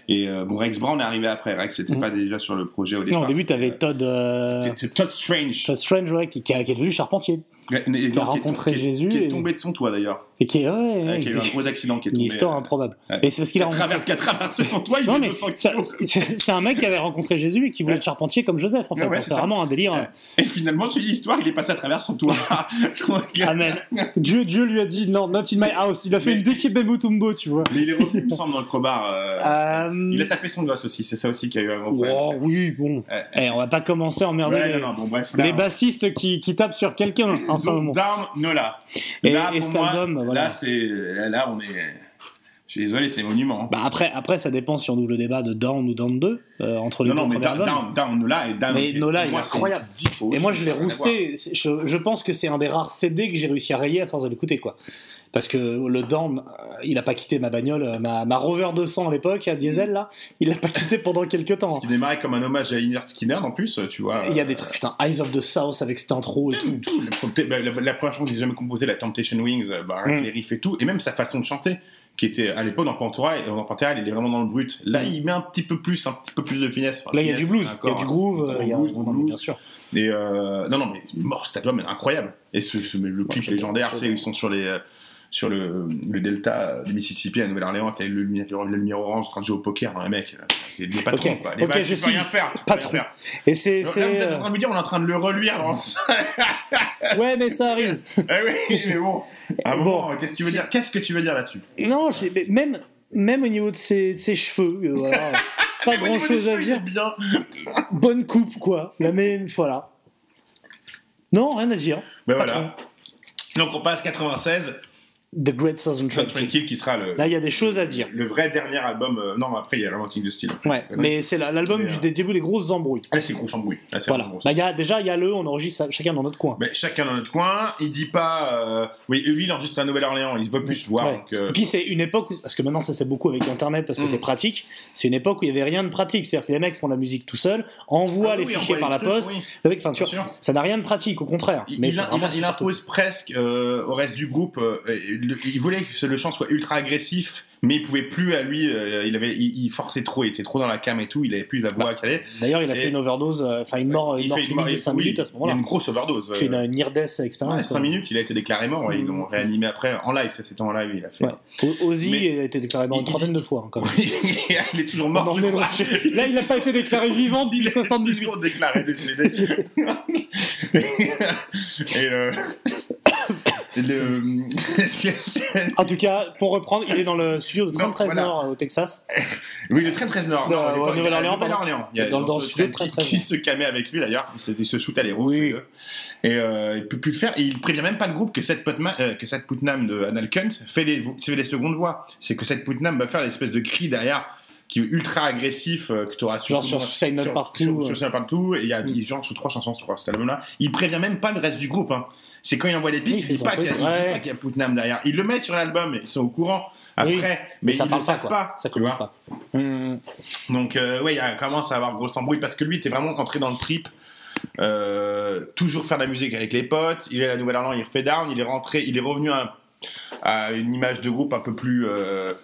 et euh, bon, Rex Brown est arrivé après. Rex n'était Mhm. pas déjà sur le projet au départ. Non, au début, t'avais Todd, euh, C'était Todd Strange. Todd Strange, ouais, qui est devenu charpentier. Qui a rencontré qui est- Jésus Qui est tombé de son toit d'ailleurs. Et qui est. Ouais, ouais, Ouais, qui a eu un gros accident qui est une tombé. histoire euh, improbable. Et c'est parce qu'il a rencontré. a traversé son toit, il Non, mais 200 ça- kilos. c'est un mec qui avait rencontré Jésus et qui voulait être charpentier comme Joseph, en fait. C'est vraiment un délire. Ouais. Et finalement, tu lis l'histoire, il est passé à travers son toit. Amen. Dieu, Dieu lui a dit non, not in my house. Il a fait Mais- une déquipe Mutumbo, tu vois. Mais il est revenu, il me semble, dans le crowbar. euh, Euh, Il a tapé son gosse aussi, c'est ça aussi qui a eu un gros problème. oh, oui, bon. Eh, on va pas commencer à emmerder les, bassistes qui tapent sur quelqu'un. Enfin, Nola. Et- là, et pour cet moi, album, voilà. là, c'est, là, on est. Je suis désolé, c'est monument. Bah après, après, ça dépend si on ouvre le débat de Down ou Down 2 euh, entre les non, deux non, mais Down. Down, Down Nola et Down. Mais Nola, est incroyable. Et moi, je l'ai rousté. Je, je pense que c'est un des rares CD que j'ai réussi à rayer à force de l'écouter, quoi. Parce que le Down, euh, il a pas quitté ma bagnole, euh, ma, ma Rover 200 à l'époque, à diesel, là, il l'a pas quitté pendant quelques temps. Ce qui démarrait comme un hommage à Lynyrd Skinner en plus, tu vois. Il y a des trucs, putain, Eyes of the South avec cette intro et tout. tout. La, bah, la- la première chanson que j'ai jamais composée, la Temptation Wings, euh, bah, avec Mm. les riffs et tout, et même sa façon de chanter, qui était à l'époque dans Pantera, et Pantera, il est vraiment dans le brut. Là, il met un petit peu plus, un petit peu plus de finesse. Enfin, Là, il y a du blues, il y a du groove, il y a- blues, gros blues. bien sûr. Et euh, non, non, mais mort, cet album est incroyable. Et ce, ce- le clip légendaire, j'adore. ils sont sur les. Sur le, le delta du Mississippi à Nouvelle-Orléans, avec le, lumière- le, lumière orange en train de jouer au poker, hein, mec. Les patrons, Ok, quoi. Les ok, mecs, je peux rien faire. patron. rien faire. Et c'est. Là, vous êtes en train de me dire, on est en train de le relire dans Ouais, mais ça arrive. Eh oui, mais bon, à Bon, qu'est-ce que tu veux dire? Qu'est-ce que tu veux dire là-dessus? Non, mais même, même au niveau de ses, de ses cheveux, euh, voilà, pas grand chose à dire. Bien. Bonne coupe, quoi. La même, voilà. Non, rien à dire. Ben voilà. Donc on passe 96, The Great Southern. Tranquil qui sera le, Là, il y a des choses à dire. le vrai dernier album. euh, non, après il y a Romantic de style. Ouais, mais c'est la- l'album Mais, du euh, des début des grosses embrouilles. Là c'est gros embrouille. Là Voilà. vraiment gros. Bah, y a, déjà, il y a le, on enregistre chacun dans notre coin. Ben, chacun dans notre coin, il dit pas. euh, Oui, lui il enregistre à Nouvelle-Orléans, il veut plus se voir. Ouais. donc, Et puis c'est une époque, où- parce que maintenant ça c'est beaucoup avec Internet parce que Mm. c'est pratique, c'est une époque où il y avait rien de pratique, c'est-à-dire que les mecs font la musique tout seuls, envoient ah les oui, fichiers envoie par les la trucs, poste, oui. enfin, tu vois, ça n'a rien de pratique, au contraire. Il, mais il- impose presque au reste du groupe. Euh, le- il voulait que le chant soit ultra agressif, mais il pouvait plus à lui. euh, il avait, il, il forçait trop, il était trop dans la cam et tout. Il avait plus la voix à caler. top. D'ailleurs, il a Et- fait une overdose, euh, enfin une mort, une Il mort fait de 5 oui, minutes à ce moment-là. une grosse overdose. Il fait euh, une near-death Ouais, expérience. 5 minutes, il a été déclaré mort ils l'ont réanimé après en live. Ça, c'était en live. Il a fait. Ouais. Ozzy Mais- a été déclaré mort une trentaine de fois. hein, il est toujours mort. je est crois. Là, il n'a pas été déclaré vivant depuis Il est 78. toujours déclaré décédé. et le. le- En tout cas, pour reprendre, il est dans le studio de Non, 33 voilà. Nord euh, au Texas. oui, le train 13 Nord. À ouais, Nouvelle-Orléans, il y. Il a Dans- dans ce le studio train de qui, 13 qui se camait avec lui d'ailleurs. Ils se, shootent à les roues. Oui. Et euh, il peut plus le faire. Et il prévient même pas le groupe que cette Putnam, euh, que cette Putnam de Anal Cunt fait les, fait les secondes voix. C'est que cette Putnam va faire l'espèce de cri derrière qui est ultra agressif euh, que tu auras Genre sur Suicide Partout, Sur, euh. sur Partout. Et il y a il sur trois chansons, crois, cet album-là. Il prévient même pas le reste du groupe. Hein. C'est quand il envoie les Oui, il pistes, il dit il dit ouais. pas qu'il y a Putnam derrière. Ils le mettent sur l'album, ils sont au courant. Après, Oui, mais, ça ils parle pas, savent pas. Ça vois. pas. Hum, Donc, euh, ouais, il commence à avoir grosse embrouille parce que lui était vraiment entré dans le trip. euh, toujours faire de la musique avec les potes. Il est à la Nouvelle-Orléans, il refait down. Il est rentré, il est revenu à, à une image de groupe un peu plus euh,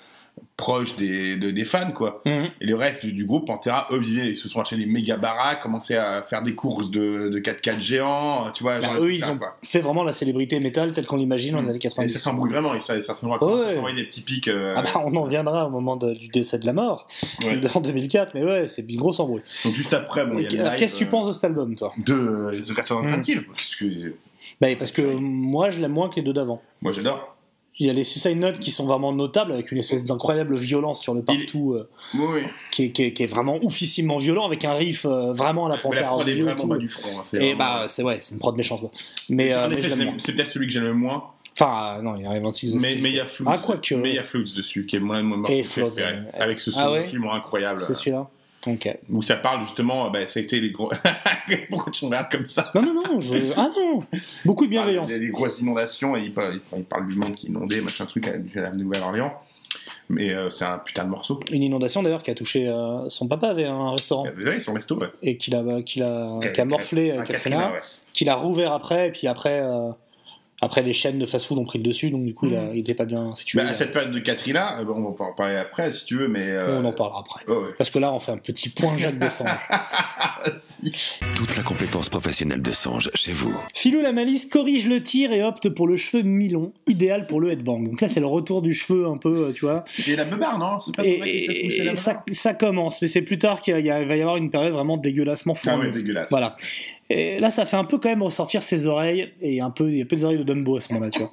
proche des, de- des fans, quoi. hum. Et le reste du, du groupe, Pantera, eux, ils se sont achetés des méga baraques, commencé à faire des courses de, de 4x4 géants, tu vois. Bah, eux, ils là, ont quoi. fait vraiment la célébrité métal telle qu'on l'imagine dans les Mm. années Et 90. ça s'embrouille vraiment, et ça, ça se voit Ouais. ça s'envoie des petits pics. euh, Ah bah, on en viendra au moment de- du décès de la mort, ouais. en 2004, mais ouais, c'est une grosse embrouille. Donc juste après, bon, Et- Qu'est-ce que tu euh, penses de cet album, toi? de euh, The 400 Mm. Tranquille Qu'est-ce que- bah, Parce que moi, je l'aime moins que les deux d'avant. Moi j'adore. Il y a les Suicide Notes qui sont vraiment notables, avec une espèce d'incroyable violence sur le partout, euh, Oui, qui, est, qui est- qui est vraiment oufissimement violent, avec un riff euh, vraiment à la Mais la prod est vraiment bas du front. hein, c'est Et vraiment- bah, c'est ouais, c'est une prod méchante. quoi. Mais, Mais euh, c'est peut-être celui que j'aime le moins. Enfin, non, il y a Inventing the Mais il y a Floods. Ah, quoi que- Mais il y a Floods dessus, qui est mon, mon morceau préféré. ouais. Avec ce son Ah ouais absolument incroyable. C'est celui-là Où ça parle justement, bah, ça a été les gros. Pourquoi tu me regardes comme ça? Non, non, non, je... ah non Beaucoup de bienveillance. Il y a des grosses inondations et il parle, il- il parle du monde qui inondé, machin truc à la Nouvelle-Orléans. Mais euh, c'est un putain de morceau. Une inondation d'ailleurs qui a touché. euh, son papa avait un restaurant Vous savez, son resto, ouais. et qu'il a, qu'il a, qui a morflé Ah, euh, Katrina, ouais. qu'il a rouvert après, et puis après. euh, Après, les chaînes de fast-food ont pris le dessus, donc du coup, il, a- il était pas bien situé. Bah, à cette période de Katrina, euh, bon, on va en parler après si tu veux, mais. euh, On en parlera après. ouais. Parce que là, on fait un petit point Jacques Dessange. Toute la compétence professionnelle de Sange chez vous. Philou la malice corrige le tir et opte pour le cheveu mi-long, idéal pour le headbang. Donc là, c'est le retour du cheveu un peu, euh, tu vois. Et la beubare, non? C'est pas la Et ça, ça commence, mais c'est plus tard qu'il va y avoir une période vraiment dégueulassement Ah fournie. ouais, dégueulasse. Voilà. Et là, ça fait un peu quand même ressortir ses oreilles, et un peu, il y a un peu des oreilles de Dumbo à ce moment-là, tu vois.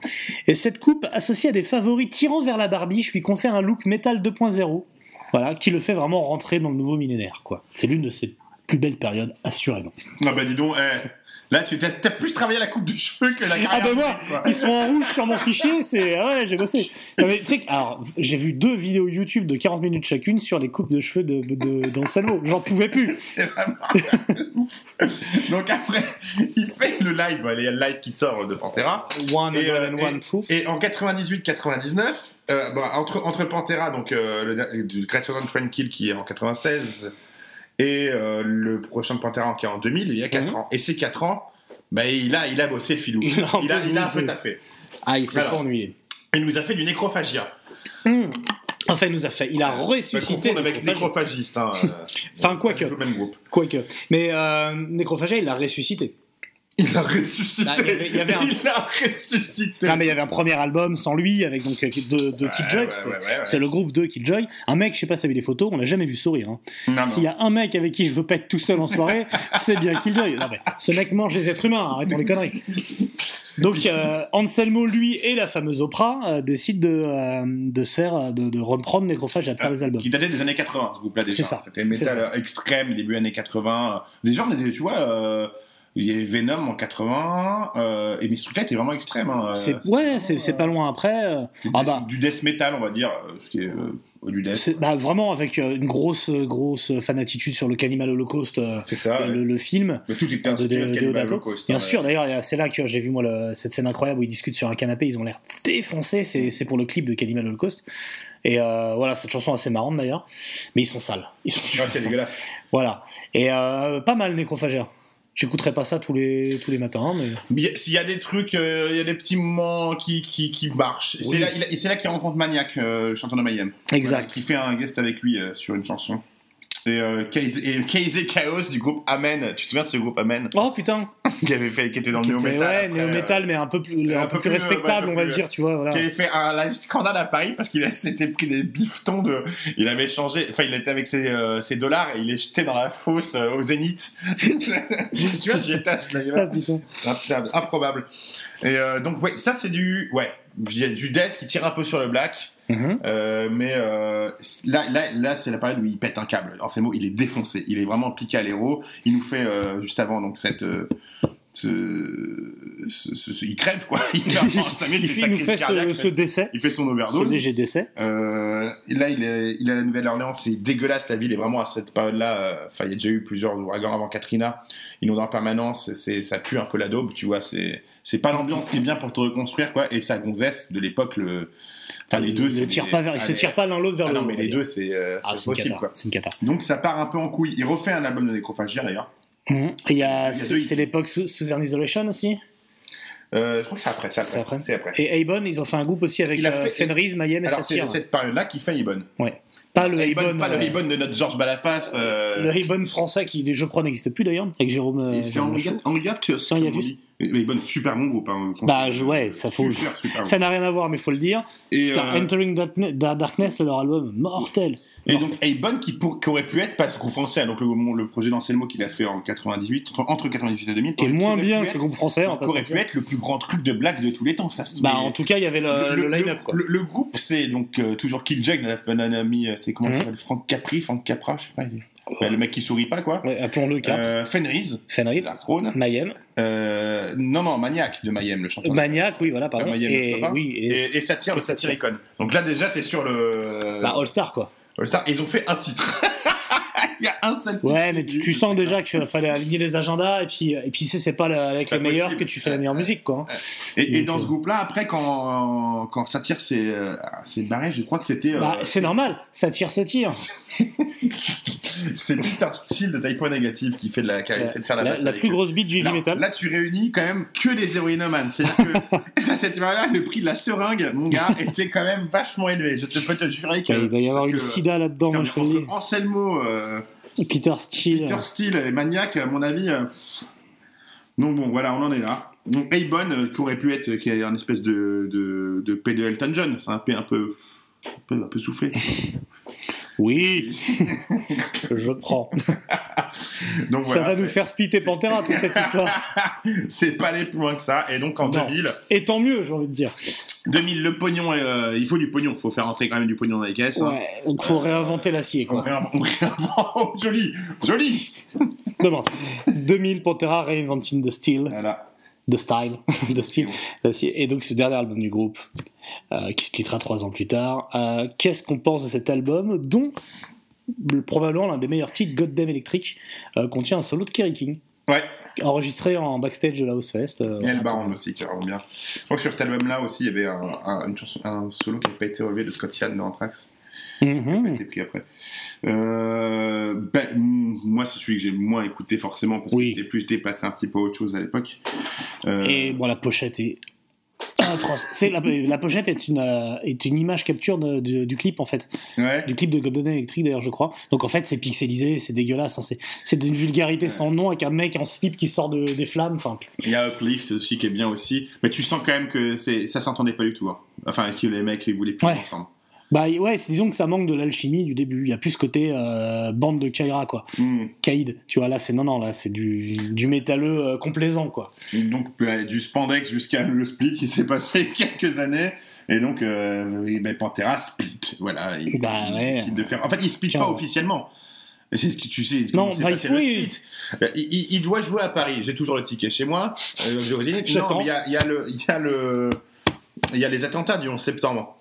Et cette coupe, associée à des favoris tirant vers la barbiche, lui confère un look métal 2.0, voilà, qui le fait vraiment rentrer dans le nouveau millénaire, quoi. C'est l'une de ses plus belles périodes, assurément. Non, bah dis donc, eh, là, tu t'as t'as plus travaillé la coupe de cheveux que la carrière. Ah bah moi, quoi. ils sont en rouge sur mon fichier, c'est ah ouais, j'ai bossé. Non, mais tu sais que- alors j'ai vu deux vidéos YouTube de 40 minutes chacune sur les coupes de cheveux de, de, d'Anselmo. J'en pouvais plus. C'est vraiment ouf. Donc après, il fait le live, il y a le live qui sort de Pantera. One Et, euh, and one proof. Et en 98-99, euh, bon, entre, entre Pantera, donc euh, le, du Great Southern Tranquil qui est en 96, et euh, le prochain Pantera qui est en 2000, il y a 4 ans. Et ces 4 ans, bah, il, a, il a bossé le filou. Il a un il, a, peu il a un peu taffé. Ah, il s'est ennuyé. Il nous a fait du nécrophagia. Hum. Enfin, il nous a fait. Il a Pas ressuscité. confondre avec nécrophagiste. Hein, euh, Enfin, quoique. le même groupe. Quoique. Mais euh, Nécrophagia, il l'a ressuscité. Il a ressuscité. Bah, il y avait- il y avait un- Il a ressuscité. Non, mais il y avait un premier album sans lui, avec donc euh, de, de Killjoy. ouais, c'est- ouais, ouais, ouais. C'est le groupe de Killjoy. Un mec, je sais pas si t'as vu des photos, on l'a jamais vu sourire. hein. Non, non. S'il y a un mec avec qui je veux pas être tout seul en soirée, c'est bien Killjoy. Non, mais ce mec mange les êtres humains, arrêtons les conneries. Donc euh, Anselmo, lui, et la fameuse Oprah euh, décident de, euh, de, faire, de, de reprendre Nécrophage de faire des albums. Qui datait des années 80, ce groupe-là déjà. C'est ça. C'était métal euh, extrême, début années 80. Déjà, on était, tu vois, euh, il y avait Venom en 80, euh, et truc-là était vraiment extrême. Hein, C'est- euh, ouais, c'est pas loin après. euh, du, ah death, bah, du death metal, on va dire, euh, ce qui est du death. bah, vraiment avec une grosse, grosse fanatitude sur le Cannibal Holocaust, C'est ça. le, le film. Mais tout de, inspiré de, de- Cannibal. Holocaust. Bien hein, sûr, d'ailleurs, c'est là que j'ai vu moi le- cette scène incroyable où ils discutent sur un canapé, ils ont l'air défoncés, c'est c'est pour le clip de Cannibal Holocaust. Et euh, voilà, cette chanson assez marrante d'ailleurs, mais ils sont sales. Ils sont Ouais, c'est dégueulasse. Voilà. Et euh, pas mal Nécrophagère. J'écouterai pas ça tous les, tous les matins, mais. S'il y a des trucs, euh, il y a des petits moments qui, qui, qui marchent. Oui. C'est là, et c'est là qu'il rencontre Maniac, euh, le chanteur de Mayhem. Exact. Voilà, qui fait un guest avec lui euh, sur une chanson. Et, euh, Keize- et Keize Chaos du groupe Amen. Tu te souviens de ce groupe Amen? Oh putain qui avait fait, qui était dans le Qui néo était- metal. Ouais, néo-metal, mais un peu plus, un peu plus respectable, ouais, on va plus- dire, tu vois. Voilà. Qui avait fait un live scandale à Paris parce qu'il s'était pris des biftons de. Il avait changé. Enfin, il était avec ses, euh, ses dollars et il les jetait dans la fosse euh, au Zénith. Je me souviens, j'y étais à ce live-là. Ah, improbable. Et euh, donc, ouais, ça c'est du. Ouais, il y a du death qui tire un peu sur le black. Mhm. Euh, mais euh, là, là, là c'est la période où il pète un câble. En ces mots, il est défoncé. Il est vraiment piqué à l'héros. Il nous fait euh, juste avant donc cette. ce, ce- ce- ce- il crève quoi. Il, minutes, Il, fait il fait cardiaque, ce, ce décès, il fait son ce overdose. léger décès. Euh, là, il est, il est à la Nouvelle-Orléans, c'est dégueulasse. La ville est vraiment à cette période-là. euh, Enfin, il y a déjà eu plusieurs ouragans avant Katrina. Inondant en permanence, c'est, ça pue un peu la daube, tu vois. C'est, c'est pas l'ambiance qui est bien pour te reconstruire, quoi. Et sa gonzesse de l'époque, le, enfin, les deux, ne tirent des- pas vers- ils se tirent pas l'un l'autre vers Ah le non, mais les dire. deux, c'est, euh, Ah, possible, cata. quoi. C'est une cata. Donc ça part un peu en couille. Il refait un album de nécrophagie d'ailleurs. Et il y a, Il y a c'est l'époque Suzanne Isolation aussi. Euh, je crois que c'est après. Après. après. C'est après. Et Avon, ils ont fait un groupe aussi avec Il a euh, fait- Fenris, Mayhem et Alors c'est Satyr. cette période-là qui fait Ibon. Ouais. Pas le pas le euh, de notre Georges Balafas. euh, Le Avon français qui, je crois, n'existe plus d'ailleurs, avec Jérôme. euh, Et c'est Henri Lachaud. Henri Gaptius, C'est Henri comme on Gaptius. dit. Mais mais bon, super bon groupe. Hein, Bah, je- ouais, ça faut. Super, super Ça n'a rien à voir, mais faut le dire. Et, Putain, Entering Darkne- Da- Darkness, leur album, mortel. Et donc Avon qui, pour, qui aurait pu être, parce qu'on français, donc le, le projet d'Anselmo qu'il a fait en 98, entre, entre 98 et 2000, Qui est moins bien que le groupe français. qui aurait pu être le plus grand truc de blague de tous les temps. Ça, Bah, mais- en tout cas, il y avait le, le line-up, le- le groupe, c'est donc euh, toujours notre bon ami, euh, c'est comment il Mhm. s'appelle Franck Capri, Franck Capra, je sais pas. il est- Bah, le mec qui sourit pas, quoi. Ouais, appelons-le Cap. Euh, Fenris, Fenris, Zarthrone. Mayhem. Euh, non, non, Maniac de Mayhem, le chanteur. Maniac, oui, voilà, pardon. Euh, Mayhem, et, oui, et, Et, et Satire, le Satire. Satyricon. Donc là, déjà, t'es sur le. bah, All Star, quoi. Star. Ils ont fait un titre. Il y a un seul. Ouais, mais tu, tu sens déjà qu'il fallait aligner les agendas, et puis, et puis c'est c'est pas la- avec les meilleurs que tu fais la meilleure musique, quoi. hein. Et, et dans ce euh, groupe-là, après, quand, quand Satire s'est euh, s'est barré, je crois que c'était. euh, Bah, c'est normal, ça tire, se tire. c'est Peter Steele de Typo Negative qui fait de la, qui a essayé de faire la, La, la plus grosse bite du heavy metal. là, tu réunis quand même que des héroïnomanes. C'est-à-dire que à cette période-là, le prix de la seringue, mon gars, était quand même vachement élevé. Je te peux te jurer que. il doit y avoir une sida là-dedans, entre Anselmo, euh, Peter Steele. Peter Steele et Maniac, à mon avis. euh. Donc bon, voilà, on en est là. Donc Avon, euh, qui aurait pu être, qui est un espèce de, de, de P de Elton John, c'est un P un peu, un peu, un peu soufflé. Oui, je prends. Donc Ça voilà, va nous c'est- faire splitter Pantera, toute cette histoire. c'est pas aller plus loin que ça. Et donc en Non. 2000, Et tant mieux, j'ai envie de dire. 2000, le pognon, euh, il faut du pognon, il faut faire entrer quand même du pognon dans les caisses. hein. Ouais, donc faut réinventer l'acier, On quoi. réinvente- on réinvente- joli, joli. Demain. 2000, Pantera Reinventing the Steel. Voilà. The Style. the Steel. Et donc, ce dernier album du groupe, euh, qui splittera trois ans plus tard. Euh, Qu'est-ce qu'on pense de cet album, dont le- probablement l'un des meilleurs titres, Goddamn Electric, euh, contient un solo de Kerry King, Ouais. enregistré en backstage de la House Fest. euh, a le Baron aussi qui est vraiment bien. Je crois que sur cet album-là aussi, il y avait un, un- une chanson, un solo qui n'avait pas été relevé de Scott Ian de Anthrax. Qui a été pris après. Euh, ben, moi, c'est celui que j'ai moins écouté forcément parce Oui. que j'étais plus j'étais passé un petit peu à autre chose à l'époque. Euh, Et bon, la pochette est. C'est la, la pochette est une euh, est une image capture de- de- du clip en fait, ouais. du clip de Golden Electric d'ailleurs je crois. Donc en fait c'est pixelisé, c'est dégueulasse, hein, c'est c'est d'une vulgarité sans nom avec un mec en slip qui sort de, des flammes. Enfin Il y a Uplift aussi qui est bien aussi, mais tu sens quand même que c'est ça s'entendait pas du tout. hein. Enfin, que les mecs ils voulaient plus Ouais. ensemble. Bah ouais, disons que ça manque de l'alchimie du début. Il y a plus ce côté euh, bande de Kaira quoi, Hmm. Caïd. Tu vois là c'est non non là c'est du du métalleux euh, complaisant quoi. Donc bah, du spandex jusqu'à le split, il s'est passé quelques années. Et donc, euh, oui, ben, Pantera split. Voilà. Il, Bah, il ouais. décide de faire. En fait, il split 15 pas ans. officiellement. C'est ce que tu sais. Non, bah, passé il- le oui. split. Il, il- il doit jouer à Paris. J'ai toujours le ticket chez moi. Je vous dis, non, J'attends. mais il y a, y a le, il y a le, il y a les attentats du 11 septembre.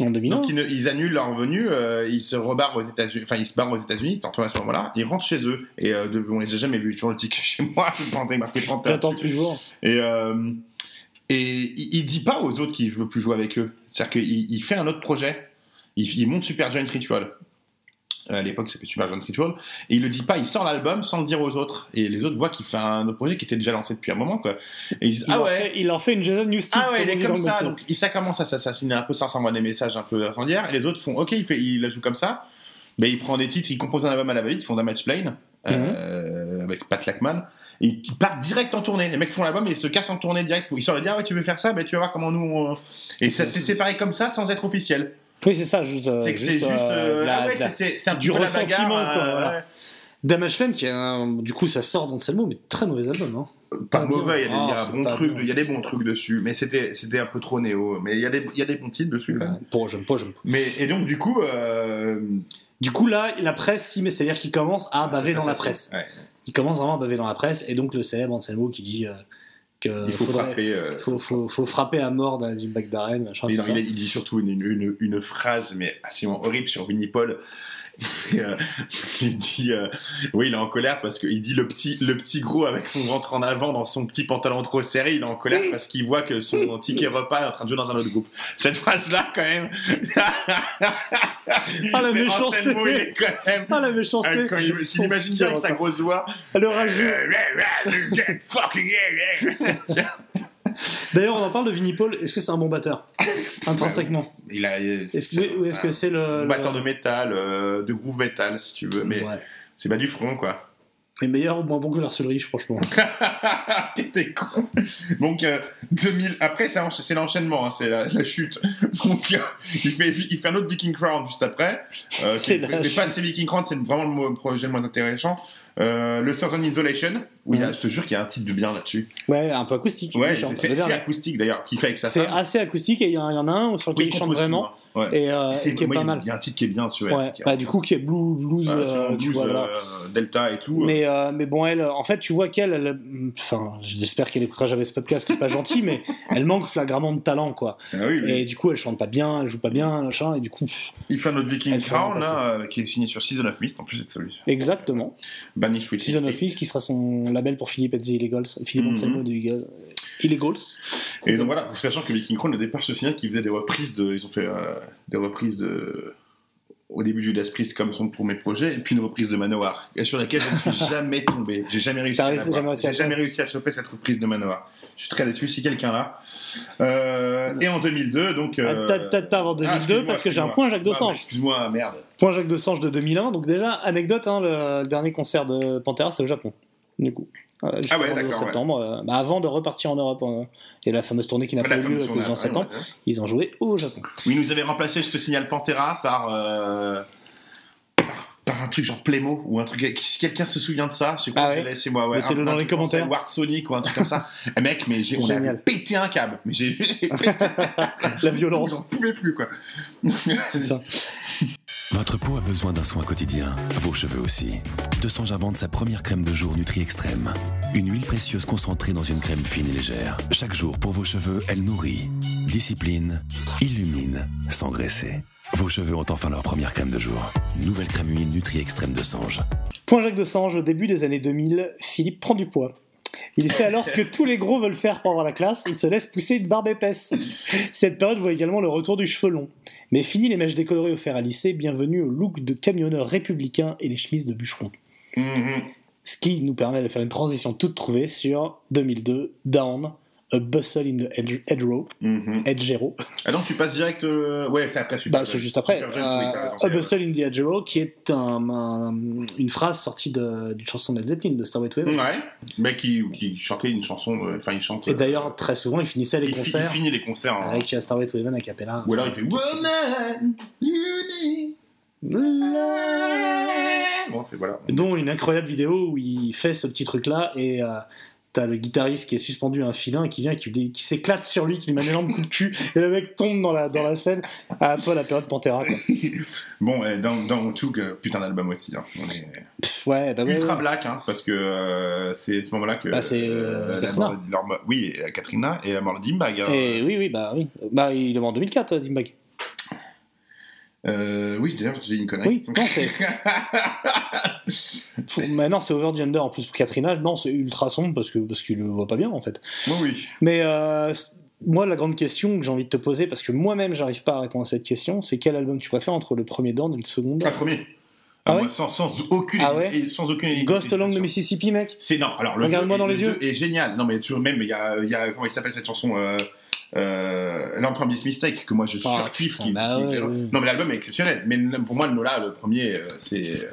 En 2001. Donc ils, ne- ils annulent leur venue, euh, ils se rebarrent aux États-Unis, enfin ils se barrent aux États-Unis, c'est en à ce moment-là, ils rentrent chez eux et euh, on les a jamais vus, toujours le ticket chez moi, je marqué J'attends toujours. Et euh, et il, il dit pas aux autres qu'il veut plus jouer avec eux, c'est-à-dire qu'il il fait un autre projet, il, il monte Super Giant Ritual. Euh, À l'époque, c'était Super Giant Ritual. Et il le dit pas, il sort l'album sans le dire aux autres. Et les autres voient qu'il fait un autre projet qui était déjà lancé depuis un moment, quoi. Et ils disent, Il ah ouais, fait- il leur fait une Jason Newsted. ah ouais, il est comme ça. Donc ça commence à s'assassiner un peu, ça s'envoie des messages un peu incendiaires. Et les autres font, ok, il, fait, il la joue comme ça. Mais il prend des titres, il compose un album à la va-vite, ils font Damage Plane euh, avec Pat Lackman. Et ils partent direct en tournée. Les mecs font l'album et ils se cassent en tournée direct. Pour... Ils sortent et disent, ah ouais, tu veux faire ça? Ben tu vas voir comment nous. on- Et ça s'est séparé comme ça sans être officiel. Oui, c'est ça. Juste, euh, c'est que c'est juste. euh, euh, la- ah ouais, la- c'est un du ressentiment, bagarre, quoi, euh, voilà. ouais. Damage Plan, qui est un- du coup, ça sort d'Anselmo, mais très mauvais album. Hein. Pas mauvais, il y a des, il y a Ah, un bon truc, il y a des bons trucs dessus, mais c'était c'était un peu trop néo. Mais il y a des, il y a des bons titres dessus quand même. Pour, j'aime pas, j'aime pas. Mais et donc du coup, euh, Du coup, là, la presse s'y met, c'est-à-dire qu'il commence à baver ça, dans ça, la ça, presse. ouais. Il commence vraiment à baver dans la presse, et donc le célèbre Anselmo qui dit euh, il faut faudrait- frapper. euh, faut, faut, faut frapper à mort. Mais tout non, ça. il, il dit surtout une, une, une phrase, mais absolument horrible sur Winnie Paul. Euh, il dit, euh, oui, il est en colère parce qu'il dit le petit, le petit gros avec son ventre en avant dans son petit pantalon trop serré, il est en colère parce qu'il voit que son ticket repas est en train de jouer dans un autre groupe. Cette phrase-là, quand même. Ah, la méchanceté. Anselmo, il est quand même. Ah, la méchanceté Euh, quand il s'imagine ticket bien avec sa grosse voix. Le rageux. Fucking D'ailleurs, on en parle de Vinnie Paul. Est-ce que c'est un bon batteur? Intrinsèquement. Il a. Est-ce que ou est-ce que c'est le. Un batteur de métal, euh, de groove metal, si tu veux, mais Ouais. c'est pas du front, quoi. Mais meilleur ou moins bon que l'Arcellerie, franchement. T'es con. Donc, euh, 2000. Après, c'est encha- c'est l'enchaînement, hein, c'est la, la chute. Donc, euh, il, fait, il fait un autre Viking Crown juste après. Euh, C'est mais pas c'est Viking Crown, c'est vraiment le projet le moins intéressant. Euh, le Southern Isolation, où il y a, je te jure qu'il y a un titre de bien là-dessus. Ouais, un peu acoustique. Ouais, c'est acoustique d'ailleurs, qu'il fait avec sa C'est assez acoustique et il y, en a un sur lequel Oui, il chante vraiment. hein. Ouais. Et, euh, C'est- et qui est moi, pas mal. Il y a un titre qui est bien sur Ouais, qui est bah, du coup, qui est blue, blues, euh, tu blues, vois, voilà. euh, Delta et tout. Mais, euh, mais bon, elle, en fait, tu vois qu'elle, elle- enfin, j'espère qu'elle écoutera jamais ce podcast, que c'est pas gentil, mais elle manque flagramment de talent, quoi. Ah oui, oui. Et du coup, elle chante pas bien, elle joue pas bien, machin, et du coup, Il fait un autre Viking Elle Crown, là, euh, qui est signé sur Season of Mist, en plus de celui. exactement. Banish with Season of Hate. Peace, qui sera son label pour Philippe et the Illegals, Philippe. Anselmo de Illegals. Illegals. Et donc voilà, sachant que Viking Crown, au départ, je me souviens qu'ils faisaient des reprises de. Ils ont fait euh, des reprises de. au début Judas Priest comme son premier projet, et puis une reprise de Manowar, et sur laquelle je ne suis jamais tombé. J'ai jamais réussi à réussi- jamais réussi à J'ai jamais réussi à choper cette reprise de Manowar. Je suis très déçu si quelqu'un là. Euh, et en 2002, donc. euh, Ah, t'as- t'as avant 2002 excuse-moi, parce que j'ai un point Jacques Ah, Desange. Excuse-moi, merde. Point Jacques Desange de 2001. Donc déjà, anecdote, hein, le dernier concert de Pantera, c'est au Japon. Du coup. Euh, Ah ouais, d'accord, septembre, euh, bah, avant de repartir en Europe. euh, et la fameuse tournée qui n'a pas eu lieu en ouais, septembre, ouais, ils ont joué au Japon. Oui, nous avait remplacé, je te signale, Pantera par. euh, par- par un truc genre Playmo ou un truc. Si quelqu'un se souvient de ça, je sais Ah pas, je ouais l'ai chez moi. Ouais, Mettez-le dans les commentaires. Ward Sonic ou un truc comme ça. Eh, mec, mais j'ai- on a pété un câble. Mais j'ai j'ai pété un câble. La violence. J'en pouvais plus, quoi. Votre peau a besoin d'un soin quotidien, vos cheveux aussi. Desange invente sa première crème de jour Nutri Extrême. Une huile précieuse concentrée dans une crème fine et légère. Chaque jour pour vos cheveux, elle nourrit, discipline, illumine, sans graisser. Vos cheveux ont enfin leur première crème de jour. Nouvelle crème huile Nutri Extrême de Sange. Point Jacques Desange, au début des années 2000, Philippe prend du poids. Il fait alors ce que tous les gros veulent faire pendant la classe, il se laisse pousser une barbe épaisse. Cette période voit également le retour du cheveu long. Mais fini les mèches décolorées offertes à lycée, bienvenue au look de camionneur républicain et les chemises de bûcheron. Mhm. Ce qui nous permet de faire une transition toute trouvée sur 2002, Down, A Bustle in the Edge- Hedgerow, Mhm. Hedgerow. Ah donc tu passes direct. euh, Ouais, c'est après, super. Bah, c'est juste après. Jeune, Euh, A Bustle in the Hedgerow, qui est un- un- une phrase sortie d'une chanson de Led Zeppelin, de Starway to Heaven. Ouais, mais qui, qui chantait une chanson, euh, enfin il chante. Et euh, d'ailleurs, très souvent, il finissait les il, fi- il concerts finit les concerts en- avec Starway to Heaven a cappella. Ou alors il fait Woman, you need. Bon, fait, voilà. Dont une incroyable vidéo où il fait ce petit truc-là et euh, t'as le guitariste qui est suspendu à un filin et qui vient et qui, qui s'éclate sur lui, qui lui met un énorme coup de cul et le mec tombe dans la, dans la scène. À peu la période Pantera. Quoi. Bon, euh, dans, dans Took, euh, putain d'album aussi. Hein. On est Pff, ouais, bah ultra ouais. black, hein, parce que euh, c'est ce moment-là que. Bah, c'est, euh, Katrina. mort leur oui, euh, Katrina et la mort de Dimbag. hein. Et oui, oui, bah oui. Bah, il est mort en 2004, euh, Dimbag. Euh, oui, d'ailleurs, je dis une connerie. Oui, non, c'est. Pour- Mais non, c'est Over the Under en plus pour Katrina. Non, c'est ultra sombre parce que parce qu'il le voit pas bien en fait. oui, oui. Mais euh, moi, la grande question que j'ai envie de te poser, parce que moi-même, j'arrive pas à répondre à cette question, c'est quel album tu préfères entre le premier Down et le second Ah, Down le premier. Ah Ah, ouais sans, sans aucune Ah ouais et sans aucune Ghost Along de. Mississippi, mec C'est non. Alors le Regarde-moi dans le les yeux. est génial. Non mais tu même il y a, il y a comment il s'appelle cette chanson euh, euh, from this mistake que moi je Ah, surkiffe. qui- bah qui- ouais, ouais. Non mais l'album est exceptionnel. Mais pour moi le Nola le premier euh, c'est euh,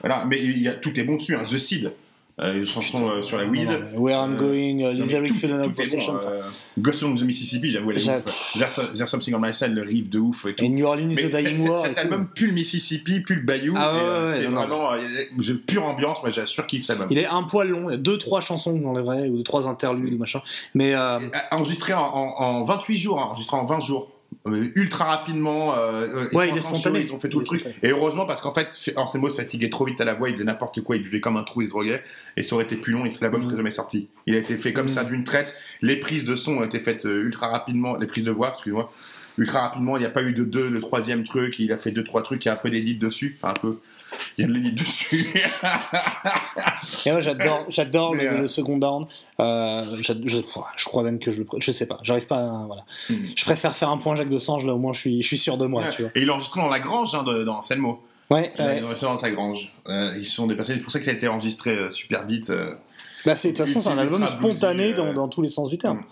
voilà. Mais il y a tout est bon dessus. Hein. The Seed. Euh, les chansons euh, sur la weed. Where I'm Euh, Going, Non, mais Lyric tout, Phenomenal tout est bon, Possession. Ghost Along the Mississippi, j'avoue, elle est ouf. There's, Something on My Side, le riff de ouf et tout. New Orleans, The Dying War. et cet album pue le Mississippi, pue le Bayou. C'est vraiment j'ai pure ambiance, moi j'assure kiffe cet album. Il est un poil long, il y a deux, trois chansons dans les vrais, ou deux, trois interludes ou machin. Mais Enregistré en, en- en 28 jours, hein, enregistré en 20 jours. Euh, ultra rapidement. euh, euh, ils Ouais, il est spontané. ont fait tout Il le truc. spontané. Et heureusement, parce qu'en fait, Anselmo se fatiguait trop vite à la voix, il faisait n'importe quoi, il buvait comme un trou, il se droguait. Et ça aurait été plus long et cet album Mm. serait jamais sorti. Il a été fait comme Mm. ça d'une traite. Les prises de son ont été faites euh, ultra rapidement. Les prises de voix, excuse-moi. Ultra rapidement, il n'y a pas eu de deux, le troisième truc. Il a fait deux, trois trucs, il y a un peu d'édite dessus. Enfin, un peu. Il y a de l'édite dessus. et moi, j'adore, le, euh, le second Down. Euh, je, je crois même que je le, je sais pas, j'arrive pas. À, voilà. Mm. Je préfère faire un point Jacques Desange là, au moins je suis, je suis sûr de moi. Tu vois. Et il a enregistré dans la grange, hein, de- dans Anselmo. Ouais. Il a ouais. enregistré dans sa grange. Euh, ils sont dépassés. C'est pour ça qu'il a été enregistré euh, super vite. euh. Bah, c'est de toute façon, c'est un album spontané dans, dans tous les sens du terme. Mm.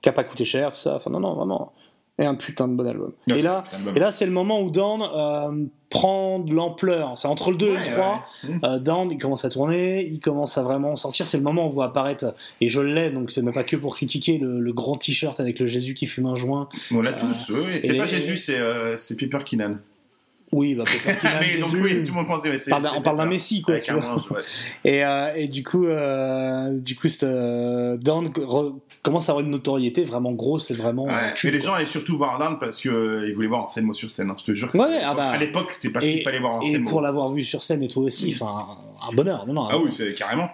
Qui a pas coûté cher, tout ça. Enfin, non, non, vraiment. Et un putain de bon album. Et là, album. et là c'est le moment où Down euh, prend de l'ampleur. C'est entre le 2 et le 3. ouais. Euh, Down, il commence à tourner, il commence à vraiment sortir. C'est le moment où on voit apparaître, et je l'ai, donc c'est même pas que pour critiquer, le, le grand t-shirt avec le Jésus qui fume un joint. On l'a tous. oui. et C'est pas Jésus, c'est euh, Piper Keenan. Oui, bah, peut-être qu'il a Mais donc oui, tout le monde pense que c'est. On parle d'un-. Messie, quoi. Tu vois. ouais. Et, euh, et du coup, euh, du coup, euh, Down commence à avoir une notoriété vraiment grosse et vraiment. Ouais, euh, mais culte, les quoi. gens allaient surtout voir Down parce qu'ils voulaient voir Anselmo sur scène. hein, je te jure. que Ouais, ouais, ah bah. À l'époque, c'était parce Et- qu'il fallait voir Et Anselmo. pour l'avoir vu sur scène et tout aussi, enfin, un bonheur. Non, non, Ah oui, c'est carrément.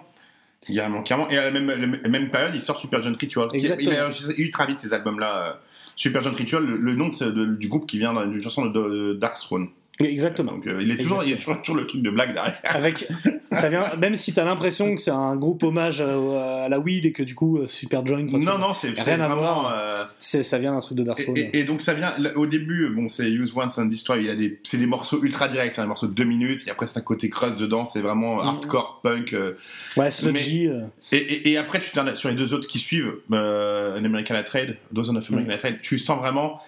Carrément, carrément. Et à la même, la même période, il sort Super John Ritual. Exactement. Il a enregistré ultra vite ces albums-là. euh, Super John Ritual, le, le nom de ce- de- du groupe qui vient d'une chanson de, de Dark Throne. Exactement. Donc euh, il est toujours, il y a toujours, toujours le truc de blague derrière. Avec, ça vient, même si t'as l'impression que c'est un groupe hommage à, à la weed et que du coup euh, Super Joint. tu Non, non, c'est rien c'est à vraiment. voir. euh, ça vient d'un truc de Dark Souls. Et, et- et donc ça vient au début bon c'est Use Once and Destroy c'est des morceaux ultra directs c'est des morceaux de deux minutes et après c'est un côté crust dedans c'est vraiment hardcore punk euh, ouais, Sludgy. euh, et, et, après tu as- sur les deux autres qui suivent An American Trade Dozen of American Trade tu sens vraiment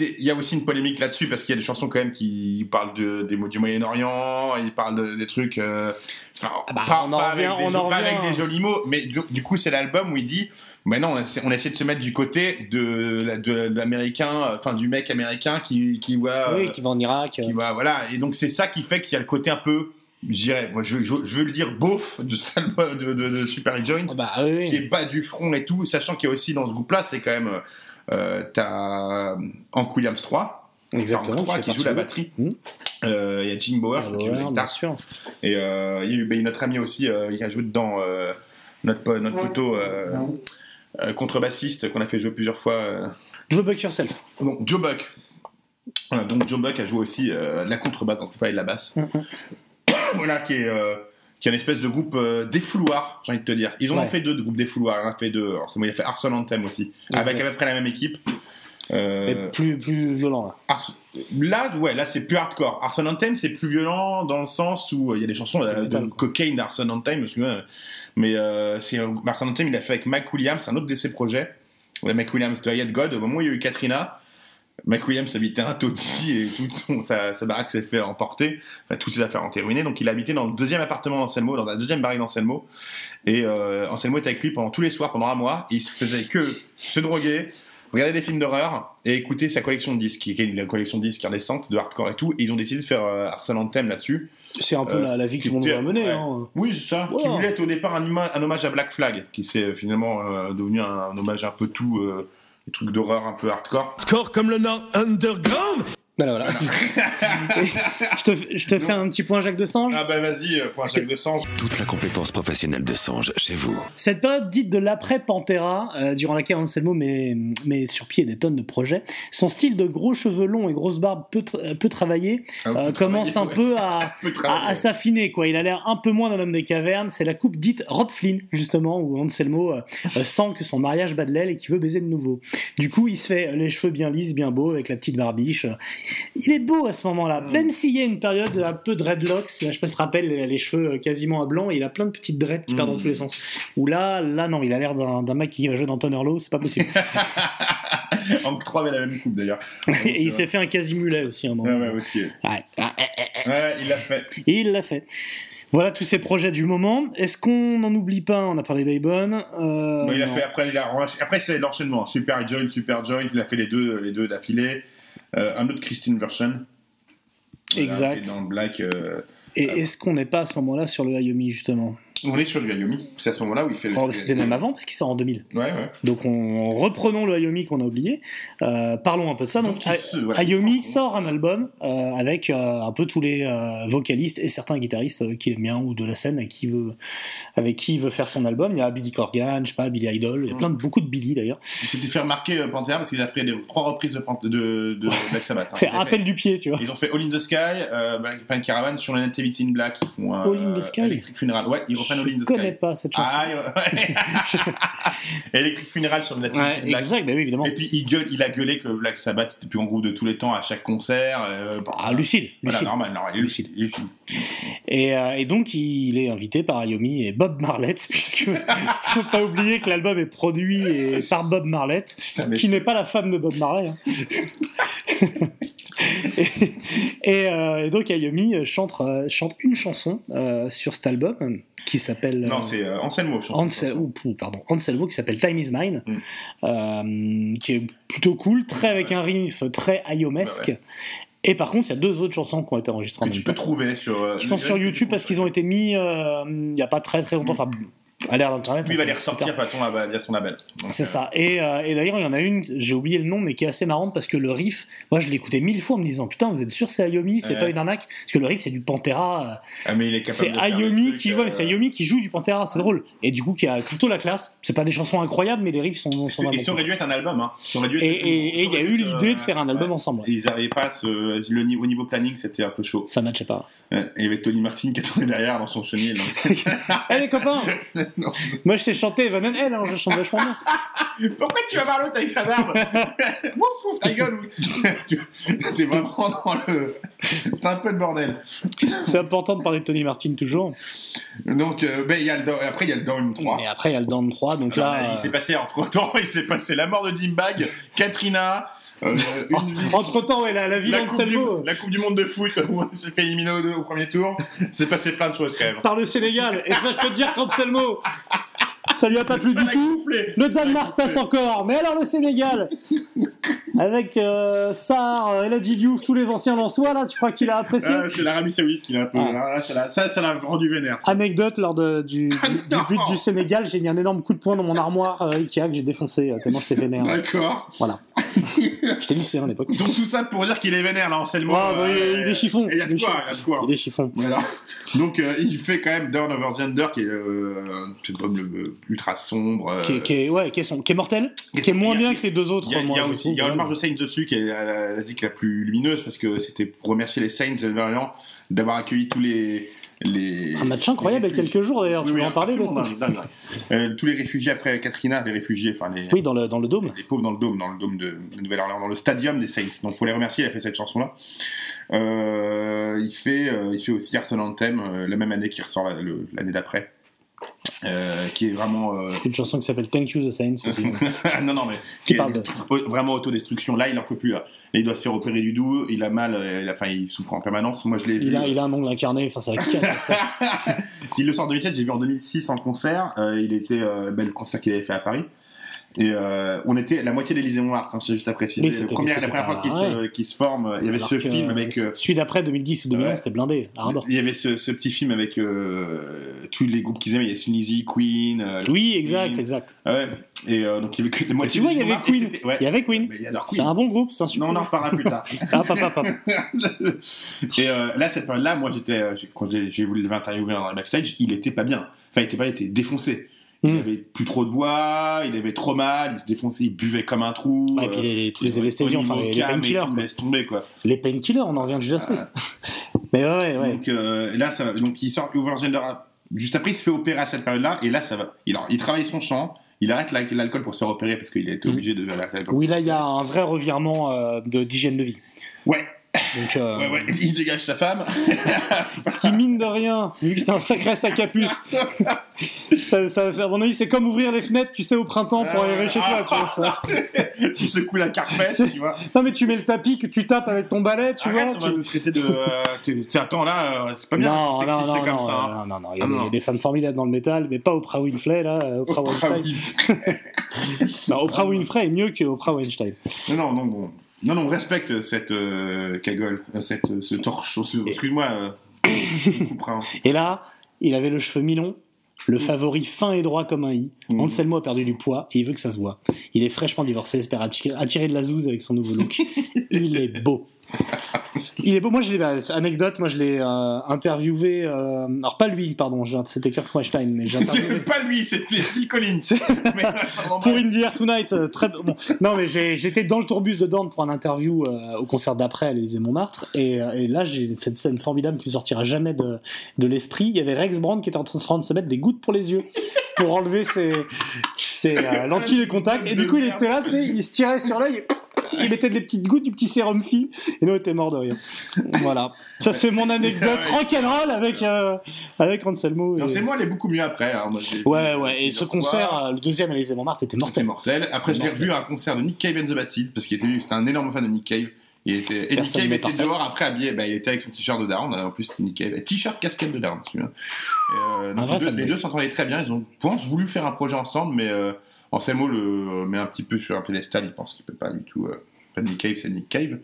il y a aussi une polémique là-dessus parce qu'il y a des chansons quand même qui parlent de, des mots du Moyen-Orient ils parlent de- des trucs euh, enfin bah, pas, on en pas revient- avec, des, on pas avec des jolis mots mais du, du coup c'est l'album où il dit maintenant on essaie, on essaie de se mettre du côté de, la- de, de l'américain enfin du mec américain qui, qui voit oui, euh, qui va en Irak. qui voit voilà et donc c'est ça qui fait qu'il y a le côté un peu je dirais moi je, je, je veux le dire beauf de, de, de, de Super Joint bah, oui, oui. qui est bas du front et tout sachant qu'il y a aussi dans ce groupe là c'est quand même euh, t'as Hank Williams 3 Exactement, 3 qui joue la batterie. Mhm. Euh, il y a Jim Ah, qui joue la guitare sûr. et euh, il y a eu ben, notre ami aussi euh, qui a joué dedans euh, notre, notre poteau euh, euh, contrebassiste qu'on a fait jouer plusieurs fois euh, Joe Buck Yourself. donc Joe Buck. Voilà, donc Joe Buck a joué aussi euh, de la contrebasse en tout cas et de la basse. Voilà qui est euh, qui est une espèce de groupe euh, défouloir j'ai envie de te dire ils en ont fait deux de groupes défouloiir il en a fait deux alors, il a fait Arson Anthem aussi avec à peu près la même équipe Euh, Mais plus, plus violent, là. Ars- Là, ouais, là c'est plus hardcore. Arson Anthem, c'est plus violent dans le sens où euh, il y a des chansons euh, de cocaine d'Arson Anthem, je me souviens. Mais euh, Arson Anthem, il a fait avec Mike Williams, un autre de ses projets. Ouais, Mike Williams de Hayat God. Au moment où il y a eu Katrina, Mike Williams habitait un taudis et toute son, sa, sa baraque s'est fait emporter. Enfin, toutes ses affaires ont été ruinées. Donc il habitait dans le deuxième appartement d'Anselmo, dans la deuxième baraque d'Anselmo. Et euh, Anselmo était avec lui pendant tous les soirs, pendant un mois. Il se faisait que se droguer, regarder des films d'horreur et écouter sa collection de disques, qui est une collection de disques indécente, de hardcore et tout. Et ils ont décidé de faire euh, Arson Anthem là-dessus. C'est un peu Euh, la, la vie que qui tout le monde mener. ouais. hein. Oui, c'est ça. Qui Voilà. voulait être au départ un, hommage à Black Flag, qui s'est finalement euh, devenu un, un hommage un peu tout, des trucs d'horreur un peu hardcore. Hardcore comme le Nord Underground Voilà, voilà. Et je te, je te fais un petit point Jacques de Sange. Ah bah vas-y, euh, point Jacques de Sange. Toute la compétence professionnelle de Sange chez vous. Cette période dite de l'après-Pantera, euh, durant laquelle Anselmo met, met sur pied des tonnes de projets, son style de gros cheveux longs et grosse barbe peu, tra- peu travaillé Ah, euh, commence un peu à, s'affiner. quoi. Il a l'air un peu moins d'un homme des cavernes. C'est la coupe dite Rob Flynn, justement, où Anselmo euh, sent que son mariage bat de l'aile et qu'il veut baiser de nouveau. Du coup, il se fait les cheveux bien lisses, bien beaux, avec la petite barbiche. Il est beau à ce moment-là, Mm. même s'il y a une période un peu dreadlocks. Là, je sais pas si tu te rappelles, les, cheveux euh, quasiment à blanc, et il a plein de petites dreads qui partent Mm. dans tous les sens. Ou là, là, non, il a l'air d'un mec qui va jouer dans Low, c'est pas possible. Hank 3 avait la même coupe d'ailleurs. et il s'est fait un quasi-mulet aussi. un moment. Ouais, ouais, aussi. Ouais. Ah. Ouais, il l'a fait. Il l'a fait. Voilà tous ces projets du moment. Est-ce qu'on n'en oublie pas? On a parlé d'Aibon. Euh, il a non. fait après, il a, après c'est l'enchaînement. Super Joint, Super Joint, il a fait les deux, les deux d'affilée. Euh, un autre Christine Version. Voilà, Exact. Dans black. euh, Et est-ce qu'on n'est pas à ce moment-là sur le Hayomi justement? On est sur le Hayomi. C'est à ce moment-là où il fait le. Oh, C'était même avant parce qu'il sort en 2000. Ouais, ouais. Donc on, reprenons le Hayomi qu'on a oublié. Euh, parlons un peu de ça. Donc, Donc, voilà, se- sort un album euh, avec euh, un peu tous les vocalistes et certains guitaristes qu'il aime bien ou de la scène avec qui, il veut, avec qui il veut faire son album. Il y a Billy Corgan, je sais pas, Billy Idol, il y a plein de, beaucoup de Billy d'ailleurs. Il s'était fait remarquer Pantera parce qu'ils ont fait des, trois reprises de, de, de Black Sabbath. hein. C'est avaient appel du pied, tu vois. Ils ont fait All in the Sky, Black Caravan sur la Nativity in Black. Ils font un. All in the Sky Electric Funeral. Ouais, ils reprennent All in Je the Sky. connais pas cette chanson. Ah, ouais. Electric Funeral sur Nativity Ouais, Black. exact, bah oui, évidemment. Et puis il, gueule, il a gueulé que Black Sabbath était le plus grand groupe de tous les temps à chaque concert. euh, bon, Ah, lucide, Voilà, lucide. normal, normal, il est lucide. il est lucide. Et, euh, et donc il est invité par Ayomi et Bob Marlett, puisque faut pas oublier que l'album est produit et- par Bob Marlett, mais qui n'est pas la femme de Bob Marley. hein. et, et, euh, et donc Ayomi chante, euh, chante une chanson euh, sur cet album qui s'appelle Non, euh, c'est euh, Anselmo. je. Ansel- pardon, Anselmo qui s'appelle Time is Mine, Mm. euh, qui est plutôt cool, très avec un riff très ayomesque. Ouais, ouais. Et par contre, il y a deux autres chansons qui ont été enregistrées en Que même tu peux temps trouver sur. euh, qui sont sur YouTube parce qu'ils ont été mis il n'y a pas très très longtemps, enfin à l'ère d'internet. Lui, il va les ressortir via son, via son label. C'est euh, ça. Et, euh, et d'ailleurs, il y en a une, j'ai oublié le nom, mais qui est assez marrante parce que le riff, moi je l'ai écouté mille fois en me disant Putain, vous êtes sûr c'est Ayomi, c'est Ouais. pas une arnaque? Parce que le riff, c'est du Pantera. euh, Ah, mais il est capable C'est Ayomi qui, ouais, c'est Ayomi qui joue du Pantera, c'est drôle. Et du coup, qui a plutôt la classe. C'est pas des chansons incroyables, mais les riffs sont, sont Et ça aurait dû être un album. Hein. Dû être Et il y a eu l'idée de faire un album ensemble. ils n'arrivaient pas à. Le, au niveau planning, c'était un peu chaud. Ça matchait pas. Il y avait Tony Martin qui attendait derrière dans son chenil. donc- Eh les copains Non. Moi je sais chanter, bah, même elle, hein, je chante vachement bien. Pourquoi tu vas voir l'autre avec sa barbe Ouf, ouf, ta gueule T'es vraiment dans le. C'est un peu le bordel. C'est important de parler de Tony Martin toujours. Donc, euh, ben, y a le après, il y a le Down 3. Et après, il y a le Down 3, donc Alors, là. il euh, s'est passé entre temps, il s'est passé la mort de Dimbag, Katrina, euh, Entre temps, ouais, la, la vie la, coupe du, d'Anselmo la Coupe du Monde de foot où on s'est fait éliminer au, au premier tour. C'est passé plein de choses quand même. par le Sénégal. Et ça, je peux te dire qu'Anselmo, ça lui a pas plu du tout. Le Danemark passe encore, mais alors le Sénégal Avec euh, Sarr, euh, Eladji Diouf, tous les anciens Lensois, là, tu crois qu'il a apprécié? Ah, c'est l'Arabie Saoudite qui l'a un peu. Ah. ah, ça ça, ça l'a rendu vénère. Anecdote lors de- du, du, Ah, du but du Sénégal, j'ai mis un énorme coup de poing dans mon armoire euh, Ikea que j'ai défoncé euh, tellement j'étais vénère. D'accord. Voilà. J'étais lycéen à l'époque. Donc tout ça pour dire qu'il est vénère là, Anselmo. Ah, bah, il est- euh, est chiffon. Il y a de quoi, il y a de quoi. Il est chiffon. Voilà. Donc euh, il fait quand même Down Over the Under qui est euh, un album ultra sombre. euh, Qui, est- qui est, ouais, qui, est son- qui est mortel, Qui est qui est son- moins a- bien que les deux autres. Il y a, il y moi, a aussi il y a Saints dessus qui est la, la zik la plus lumineuse parce que c'était pour remercier les Saints d'avoir accueilli tous les. Les Un match incroyable il y a quelques jours d'ailleurs, Oui, tu oui, en parler. Euh, Tous les réfugiés après Katrina, les réfugiés, enfin les, Oui, dans le, dans le dôme. les pauvres dans le dôme, dans le dôme de, de Nouvelle-Orléans, dans le stadium des Saints. Donc pour les remercier, il a fait cette chanson-là. Euh, il, fait, euh, il fait aussi Arsenal Anthem euh, la même année qui ressort l'année d'après. Euh, qui est vraiment. euh, Une chanson qui s'appelle Thank You the Saints aussi. non, non, mais Qui qui est parle de- vraiment autodestruction. Là, il en peut plus. Là. Il doit se faire opérer du dos. Il a mal. euh, il a- Enfin, il souffre en permanence. Moi, je l'ai vu. il, a, il a un ongle incarné, enfin, ça va catastrophe. S'il le sort en 2007, j'ai vu en 2006 en concert. Euh, il était ben, le concert qu'il avait fait à Paris. Et euh, on était la moitié d'Élysée Montmartre, hein, c'est juste à préciser. Oui, la première, la c'était première fois pas- qu'il se, qu'il se forme, il y avait Alors ce film avec. euh, Celui d'après, 2010 ou 2011, ouais. c'était blindé. il y avait ce, ce petit film avec euh, tous les groupes qu'ils aimaient. Il y a Sneezy, Queen. euh, Oui, exact, Queen. exact. Ouais. Et euh, donc il y avait que la moitié Tu vois, il y avait et Queen. Il y avait Queen. C'est un bon groupe, c'est un super Non, on en reparlera plus tard. Ah, papa, papa. Et euh, là, cette période-là, moi, j'étais, euh, quand j'ai voulu le interviewer dans le backstage, il était pas bien. Enfin, il était pas, il était défoncé. Il Mm. avait plus trop de voix, il avait trop mal, il se défonçait, il buvait comme un trou. Ouais, et puis euh, les- tous les anesthésiens, au enfin, les- les painkillers, tout, quoi. laisse tomber, quoi. Les painkillers, on en revient de Judas Priest. Mais ouais, ouais, ouais. Donc euh, là, ça va. Donc il sort Over the Under, juste après, il se fait opérer à cette période-là, et là, ça va. Il, il travaille son chant, il arrête la- l'alcool pour se faire opérer parce qu'il était Mm. obligé de arrêter l'alcool. Oui, là, il y a un vrai revirement euh, de- d'hygiène de vie. Ouais, Donc, euh, ouais, ouais, il dégage sa femme. ce qui mine de rien, vu que c'est un sacré sac à puce. ça, ça, à mon avis, c'est comme ouvrir les fenêtres, tu sais, au printemps pour aérer chez toi, tu vois ça. tu secoues la carpette, tu vois. Non, mais tu mets le tapis que tu tapes avec ton balai, tu Arrête, vois. on va tu- nous traiter de. euh, attends, là, euh, c'est pas bien non, non, non, comme non, ça. hein. non, non, non, il y, a Ah, des- non. il y a des femmes formidables dans le métal, mais pas Oprah Winfrey, là. euh, Oprah Oprah Winfrey. Winfrey. Non, Oprah Winfrey est mieux que Oprah Weinstein. Non, non, non, non. Non, non, on respecte cette euh, cagole, euh, cette, euh, ce torche. Excuse-moi. Et là, il avait le cheveu mi-long, le favori fin et droit comme un i. Mhm. Anselmo a perdu du poids et il veut que ça se voit. Il est fraîchement divorcé, espère attirer, attirer de la zouze avec son nouveau look. il est beau. Il est beau. Moi, je l'ai, bah, anecdote, moi, je l'ai euh, interviewé. euh, alors, pas lui, pardon, c'était Kirk Weinstein, mais j'ai interviewé. Pas lui, c'était Phil Collins. Mais, Pour bref. In the Air Tonight, euh, très bon. Non, mais j'étais dans le tourbus de Dorn pour un interview au concert d'après à l'Élysée Montmartre. Et, et là, j'ai cette scène formidable qui ne sortira jamais de, de l'esprit. Il y avait Rex Brand qui était en train de se mettre des gouttes pour les yeux pour enlever ses, ses lentilles de contact. Et du coup, il était là, tu sais, il se tirait sur l'œil. Il mettait des petites gouttes du petit sérum fille et nous on était mort de rire. Voilà, ça c'est mon anecdote rock'n'roll avec euh, avec Anselmo. Et- moi, elle est beaucoup mieux après. hein. Moi, Ouais, ouais. Et ce concert, euh, le deuxième à l'Élysée Montmartre, était C'était mortel. mortel. Après, je l'ai revu à un concert de Nick Cave and the Bad Seeds parce qu'il était, c'était un énorme fan de Nick Cave. Il était, et Nick Cave était dehors après habillé. Bah, il était avec son t-shirt de Down. En plus, Nick Cave, t-shirt, casquette de Down. euh, donc, les, deux, les deux s'entendaient très bien. Ils ont, je pense, voulu faire un projet ensemble, mais euh, Anselmo le met un petit peu sur un pédestal. Il pense qu'il peut pas du tout. euh, Nick Cave, c'est Nick Cave.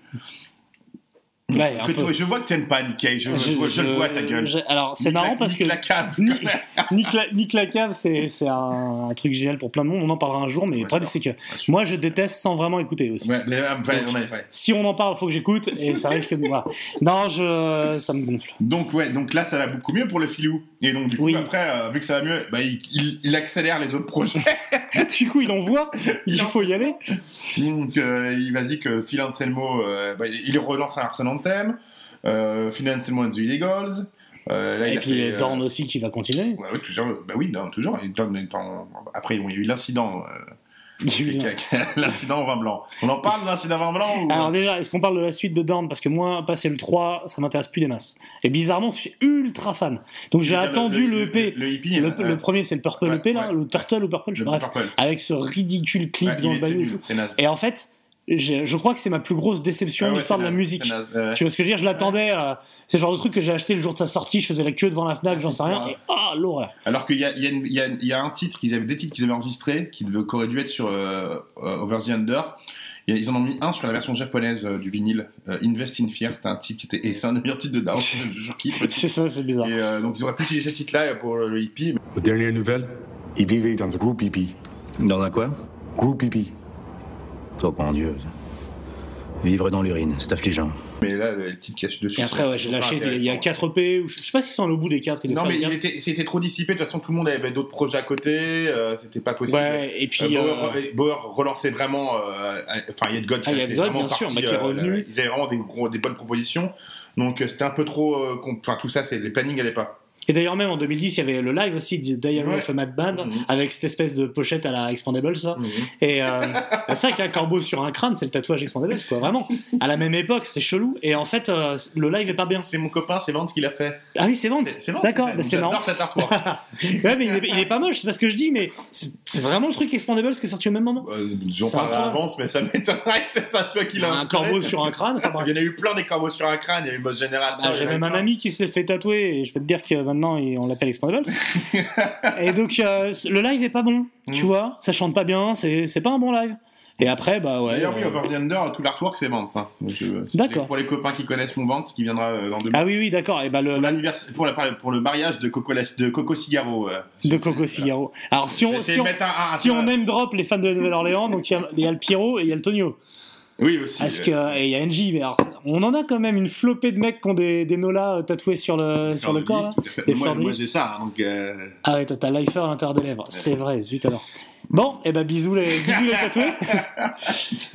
Ouais, Que peu. tu- je vois que tu aimes pas Cage, je, je le vois ta gueule. alors, c'est marrant la- parce que. Nick, la, Nick c'est c'est un, un truc génial pour plein de monde. On en parlera un jour, mais le problème, c'est que moi, je déteste sans vraiment écouter aussi. Ouais, mais, euh, Donc, ouais. Si on en parle, faut que j'écoute, et ça risque de moi. Non, je, ça me gonfle. Donc ouais, donc là ça va beaucoup mieux pour le filou. Et donc du coup après, euh, vu que ça va mieux, bah, il, il- il accélère les autres projets. du coup, il envoie, il faut y aller. Donc euh, il va dire que Phil Anselmo, euh, bah, il relance un Arsène Anthem, euh, the Illegals. Euh, là, il Et a puis fait, euh, Dorn aussi qui va continuer. Ouais, ouais, toujours, bah oui, non, toujours. Dorn Après, bon, il y a eu l'incident. euh, l'incident au vin blanc. On en parle de l'incident au vin blanc ou... Alors déjà, est-ce qu'on parle de la suite de Dorn Parce que moi, passer le 3, ça m'intéresse plus des masses. Et bizarrement, je suis ultra fan. Donc j'ai attendu le- le, EP. le- le hippie, Le, euh, le premier, c'est le Purple ouais, EP, là, ouais. le Turtle ou Purple, je Le bref. Purple. Avec ce ridicule clip Ouais, il dans le bayou et. Et en fait, je crois que c'est ma plus grosse déception Ah de ouais, l'histoire de c'est la naze, musique. c'est naze, ouais. Tu vois ce que je veux dire? Je l'attendais. euh, c'est le genre de truc que j'ai acheté le jour de sa sortie. Je faisais la queue devant la Fnac, j'en sais rien. Et ah, l'horreur. Alors qu'il y a, il y, a une- il y a- il y a un titre qu'ils avaient, des titres qu'ils avaient enregistrés qui auraient dû être sur euh, euh, Over the Under. Ils en ont mis un sur la version japonaise euh, du vinyle, euh, Invest in Fear. C'était un titre qui était, et c'est un des meilleurs titres de Down. je, je kiffe. C'est ça, c'est bizarre. Et euh, donc ils auraient pu utiliser ce titre-là pour le, hippie. Aux dernières nouvelles, il vivait dans un groupe hippie. Dans un quoi? Groupe hippie. Oh mon dieu. Vivre dans l'urine, c'est affligeant. Mais là, le, qui est dessus. Et après, ouais, j'ai lâché. Il y a intéressants. 4 EP. Ou je je sais pas s'ils sont au bout des 4. Non, mais il était, c'était trop dissipé. De toute façon, tout le monde avait d'autres projets à côté. euh, c'était pas possible. Ouais, et puis, Euh, Bauer, euh, Bauer relançait vraiment. Enfin, Yet God, Ah, Yet c'est God, vraiment bien sûr, bah, qui est euh, revenu. ils avaient vraiment des, gros, des bonnes propositions. Donc, c'était un peu trop. euh, Enfin, tout ça, c'est les plannings n'allaient pas. Et d'ailleurs, même en 2010, il y avait le live aussi, Diary Ouais. of a Mad Band, Mhm. avec cette espèce de pochette à la Expandables. Ça. Et euh, c'est vrai qu'un corbeau sur un crâne, c'est le tatouage Expandables, quoi, vraiment. À la même époque, c'est chelou. Et en fait, euh, le live est pas bien. C'est mon copain, c'est Vance qui l'a fait. Ah oui, c'est Vance. C'est Vance D'accord, c'est marrant. J'adore cet artwork. ouais, mais il est, il est pas moche, c'est pas ce que je dis, mais c'est vraiment le truc Expandables qui est sorti au même moment. Euh, à incroyable. Vance, mais ça m'étonnerait que c'est ça toi qui l'a Un inspiré. corbeau sur un crâne. Il y en a eu plein des corbeaux sur un crâne. Il y a eu Boss Général. Bah, J'ai même un ami qui s'est fait tatouer et je peux te dire que maintenant il- on l'appelle Expandables. et donc euh, le live est pas bon, tu Mm. vois, ça chante pas bien, c'est pas un bon live. Et après, bah ouais. D'ailleurs, oui, euh, Over the Under, tout l'artwork, c'est Vance. Hein. D'accord. Pour les copains qui connaissent mon Vance, qui viendra euh, dans deux mois. Ah oui, oui, d'accord. Et bah le, Pour, la- le mariage de Coco, de Coco Cigaro. euh. de Coco Cigaro. Alors si on, si on, un- si on name drop les fans de Nouvelle-Orléans, donc il y a- il y, a le Pierrot et il y a le Tonio. Oui, aussi. Parce euh, que, et il y a NJ, mais alors, on en a quand même une flopée de mecs qui ont des, des nolas euh, tatoués sur le, sur le corps. Des Moi, moi j'ai ça. hein, donc, euh, Ah ouais, toi t'as Lifer à l'intérieur des lèvres. C'est vrai, zut alors. Bon, et bisous les, bisous les tatoués.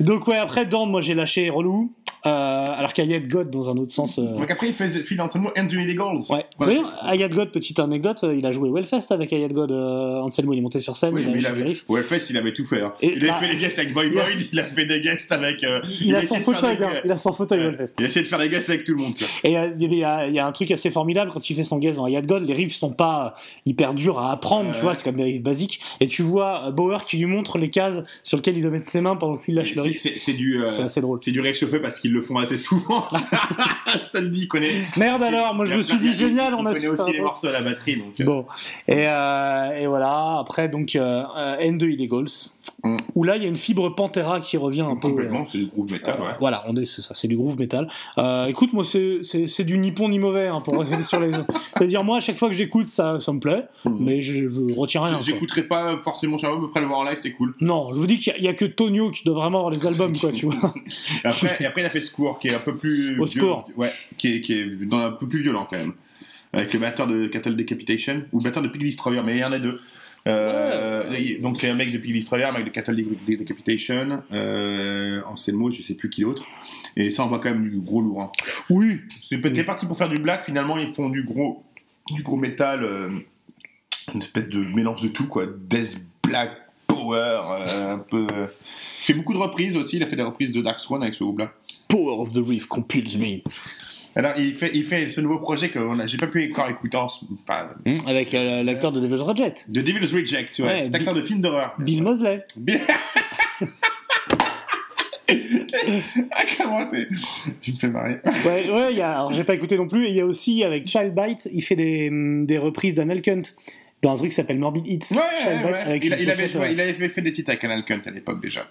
Donc ouais, après Dorn, moi j'ai lâché relou. Euh, alors qu'Ayat God dans un autre sens. euh, Donc après, il fait Phil Anselmo and the Illegals. Ouais. D'ailleurs, Ayat God, petite anecdote, euh, il a joué Wellfest avec Ayat God. Anselmo, il est monté sur scène. Oui, mais il avait. Wellfest, il avait tout fait. hein. Et il a fait des guests avec Void Void, il a fait des guests avec. Il, a, son fauteuil, il a son fauteuil Wellfest. Il a essayé de faire des guests avec tout le monde. Et il y, a, un truc assez formidable quand il fait son guest dans Ayat God, les riffs sont pas hyper durs à apprendre, tu vois, c'est comme des riffs basiques. Et tu vois Bauer qui lui montre les cases sur lesquelles il doit mettre ses mains pendant qu'il lâche le riff. C'est c'est du. C'est assez drôle. C'est du réchauffé parce qu'ils le font assez souvent. je te le dis, il connaît. Merde alors, moi je me suis dit génial, on a connaît aussi les morceaux à la batterie. Donc, euh, Bon, et, euh, et voilà, après donc euh, euh, N2 Illegals, Mm. où là il y a une fibre Pantera qui revient un peu. complètement, euh, c'est du groove metal. ouais. Voilà, on est, c'est ça, c'est du groove metal. Euh, écoute, moi, c'est, c'est, c'est du ni bon ni mauvais, hein, pour revenir sur les. C'est-à-dire, moi, à chaque fois que j'écoute, ça, ça me plaît, mais je, je retiens rien. quoi. J'écouterai pas forcément Charles, mais après le voir en live, c'est cool. Non, je vous dis qu'il y a- il y, a que Tonio qui doit vraiment avoir les albums, quoi, tu vois. Et après, et après, il a fait Score, qui est un peu plus. Au violent. Score. Ouais, qui est, qui est dans un peu plus violent quand même. Avec le batteur de Cattle Decapitation, ou le batteur de Pig Destroyer, mais il y en a deux. Euh, Donc c'est un mec de Destroyer, un mec de De- Decapitation, euh, Anselmo, je sais plus qui l'autre. Et ça, on voit quand même du gros lourd. hein. Oui. C'est peut-être parti pour faire du black, finalement, ils font du gros, du gros métal, euh, une espèce de mélange de tout, quoi. Death, black, power, euh, un peu. Il fait beaucoup de reprises aussi, il a fait des reprises de Dark Swan avec ce groupe-là. Power of the Reef compels me. Alors, il fait, il fait ce nouveau projet que j'ai pas pu encore écouter en, ce- enfin, Hmm, avec euh, l'acteur de Devil's Reject, de Devil's Reject, tu vois, Ouais, cet acteur de film d'horreur. Bill Mosley. Bill- ah, comment t'es Tu me fais marrer. Ouais, ouais, y a, alors j'ai pas écouté non plus, et il y a aussi, avec Child Bite, il fait des, hum, des reprises d'Anal Cunt dans un truc qui s'appelle Morbid Hits. Ouais, ouais, ouais. Il, il avait ouais. il avait fait des titres avec Canal Cunt à l'époque déjà.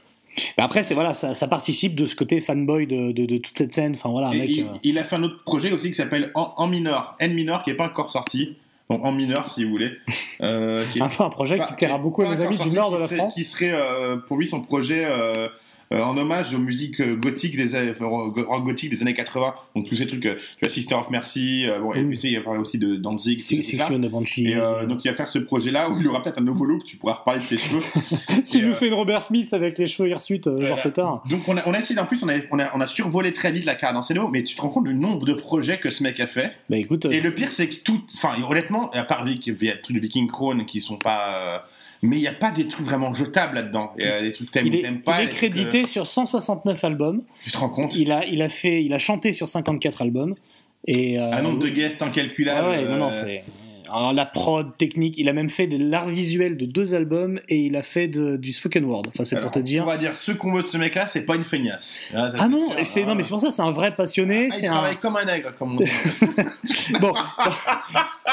Mais après, c'est voilà, ça, ça participe de ce côté fanboy de, de, de toute cette scène. Enfin voilà, mec. il, euh, il a fait un autre projet aussi qui s'appelle en, en mineur, N mineur, qui n'est pas encore sorti. Donc en mineur, si vous voulez. Euh, qui est un peu un projet pas- qui plaira est beaucoup à encore amis sorti, du nord de la serait- France. Qui serait euh, pour lui son projet en hommage aux musiques euh, gothiques des rock gothique des années 80. Donc tous ces trucs, euh, tu vois, Sister of Mercy, euh, bon, et il a parlé aussi de Danzig. Six of euh, donc il va faire ce projet-là où il aura peut-être un nouveau look, tu pourras reparler de ses cheveux. S'il nous euh, fait une Robert Smith avec les cheveux hirsutes, euh, genre Voilà. pétard. Donc on a, on a essayé, en plus on a, on, a, on a survolé très vite la carrière d'Anselmo, mais tu te rends compte du nombre de projets que ce mec a fait. Bah écoute, Et le pire c'est que tout, enfin honnêtement, à part Vic, il y a des trucs de Viking Crown qui sont pas... mais il n'y a pas des trucs vraiment jetables là-dedans. Il y a des trucs que t'aimes ou est, t'aimes pas. il est crédité euh, sur 169 albums. Tu te rends compte? Il a, il a fait, il a chanté sur 54 albums. Et euh, Un nombre de guests incalculable. Ah ouais, non, non, euh, c'est. Alors, la prod technique, il a même fait de l'art visuel de deux albums et il a fait de- du spoken word. Enfin, c'est pour te dire. On va dire ce qu'on veut de ce mec-là, c'est pas une feignasse. Ah, ça, Ah non, c'est Ah, non, mais c'est pour ça, c'est un vrai passionné. ah, il un... travaille comme un nègre, comme on dit. Bon,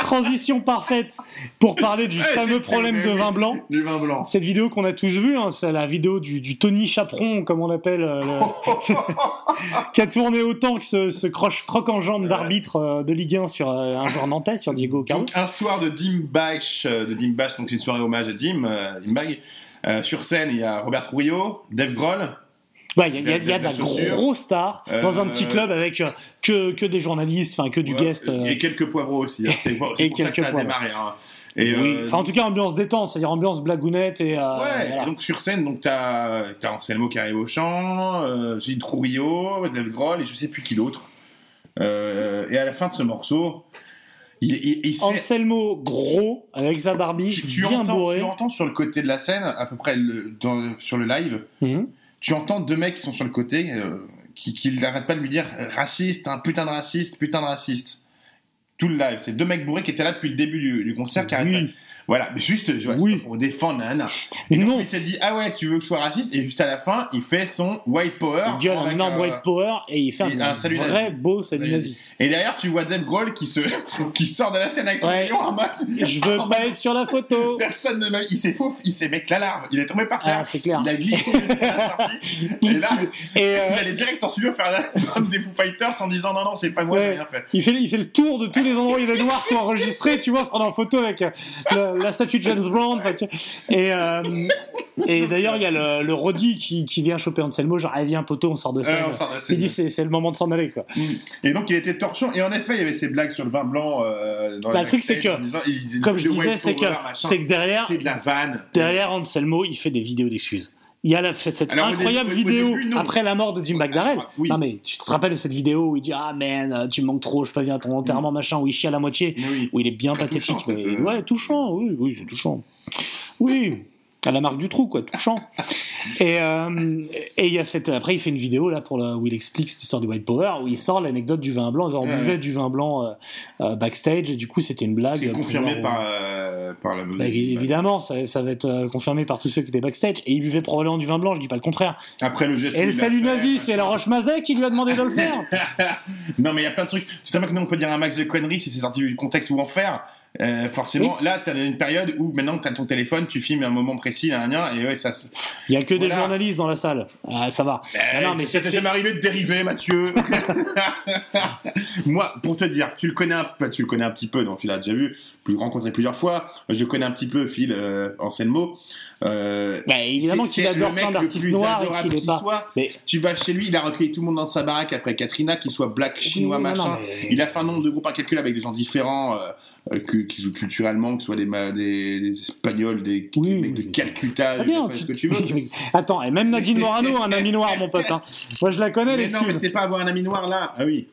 transition parfaite pour parler du Ouais, fameux problème de vin blanc. Du vin blanc. Cette vidéo qu'on a tous vue, hein, c'est la vidéo du, du Tony Chaperon, comme on l'appelle, euh, le- qui a tourné autant que ce, ce croche- croc en jambe d'arbitre euh, de Ligue 1 sur euh, un joueur nantais, sur Diego Carlos. Un soir de Dim Bash, euh, de Dim Bash, donc c'est une soirée hommage à Dim, euh, Dim Bag. Euh, sur scène, il y a Robert Trujillo, Dave Grohl. Ouais, il y a, y a- y a de la grosse star dans un Euh, petit club avec euh, que, que des journalistes, enfin que du Ouais, guest. euh, Et quelques poivrons aussi. hein, C'est pour, Et pour ça que quelques ça a poivrons. démarré. hein. Et, oui. euh, Enfin, en tout cas, ambiance détente, c'est-à-dire ambiance blagounette et. euh, Ouais, voilà. et donc sur scène, donc t'as as Anselmo qui arrive au chant, euh, j'ai Trujillo, Dave Grohl et je sais plus qui d'autre. Euh, et à la fin de ce morceau, il, il, il se fait- Anselmo gros avec sa barbiche tu, tu bien entends, bourrée. tu entends sur le côté de la scène, à peu près le- dans- sur le live, Mhm. tu entends deux mecs qui sont sur le côté euh, qui, qui n'arrêtent pas de lui dire euh, raciste, un putain de raciste, putain de raciste. Tout le live, c'est deux mecs bourrés qui étaient là depuis le début du, du concert qui arrêtent Oui. Voilà, mais juste, vois, Oui. pour défendre nana. Et Non. il s'est dit ah ouais, tu veux que je sois raciste? Et juste à la fin, il fait son white power. Il gueule un énorme euh, white power et il fait et un, un salut vrai nazi. beau salut nazi. Et derrière, tu vois Dave Grohl qui se, qui sort de la scène avec Ouais. En mode. Je veux pas être sur la photo. Personne ne m'a. Il s'est faux, il s'est mec la larve. Il est tombé par terre. Ah, c'est clair. Il a glissé la. Et là, Et euh, il allait direct en studio faire l'album des Foo Fighters en disant non, non, c'est pas moi, j'ai Ouais. rien fait. il fait, il fait le tour de tous les endroits où il noirs qui ont enregistré, tu vois, prendre en photo avec euh, le- la statue de James Brown. tu. Et, euh, et d'ailleurs, il y a le, le Roddy qui, qui vient choper Anselmo, genre, allez, viens, poteau, on sort de scène. Scène. il dit, c'est le moment de s'en aller, quoi. Et donc, il était torchon. Et en effet, il y avait ces blagues sur le vin blanc. Euh, dans Bah, les le truc, c'est que, disant, il Comme je disais, c'est que, que derrière, C'est de la vanne. derrière Anselmo, il fait des vidéos d'excuses. Il y a la, cette Alors, incroyable début- vidéo début, après la mort de Jim McDarrell. Ah, oui. Non mais tu te rappelles de cette vidéo où il dit ah man euh, tu me manques trop je peux pas venir à ton enterrement machin où il chie à la moitié Oui. où il est bien Très pathétique. touchant, mais- euh, Ouais touchant oui oui c'est touchant. Oui à la marque du trou quoi touchant. et euh, et y a cette après il fait une vidéo là pour où il explique cette histoire du white power où il sort l'anecdote du vin blanc. On Ouais. buvait du vin blanc euh, euh, backstage et du coup c'était une blague. C'est pour confirmé par, euh, par la. Bah, évidemment, ça, ça va être euh, confirmé par tous ceux qui étaient backstage. Et il buvait probablement du vin blanc, je dis pas le contraire. Après le geste. Et le salut nazi, c'est la Roche-Mazet qui lui a demandé de le faire. non, mais il y a plein de trucs. C'est vrai que nous, on peut dire un max de conneries si c'est sorti du contexte où en faire. Euh, forcément, là, tu as une période où maintenant que tu as ton téléphone, tu filmes un moment précis, un rien, et ouais, ça. Il y a que des journalistes dans la salle. Ah, ça va. Ah non, mais ça c'est t'est jamais arrivé de dériver, Mathieu Moi, pour te dire, tu le connais un peu, tu le connais un petit peu, donc tu l'as déjà vu, plus rencontré plusieurs fois. Je le connais un petit peu, Phil euh, Anselmo. Euh, Bah, évidemment qu'il adore le plein mec le d'artistes plus noirs et qu'il pas. soit. Mais Tu vas chez lui, il a recueilli tout le monde dans sa baraque après Katrina, qu'il soit black, chinois, non, machin. mais- Il a fait un nombre de groupes incalculable avec des gens différents, euh, que, sont culturellement, que ce soit des, des, des Espagnols, des, Oui, des mecs de. Calcutta, bien. pas ce que tu veux. Attends, et même Nadine Morano, un ami noir, mon pote. hein. Moi, je la connais, Mais non, mais l'excuse. c'est pas avoir un ami noir là. Ah oui.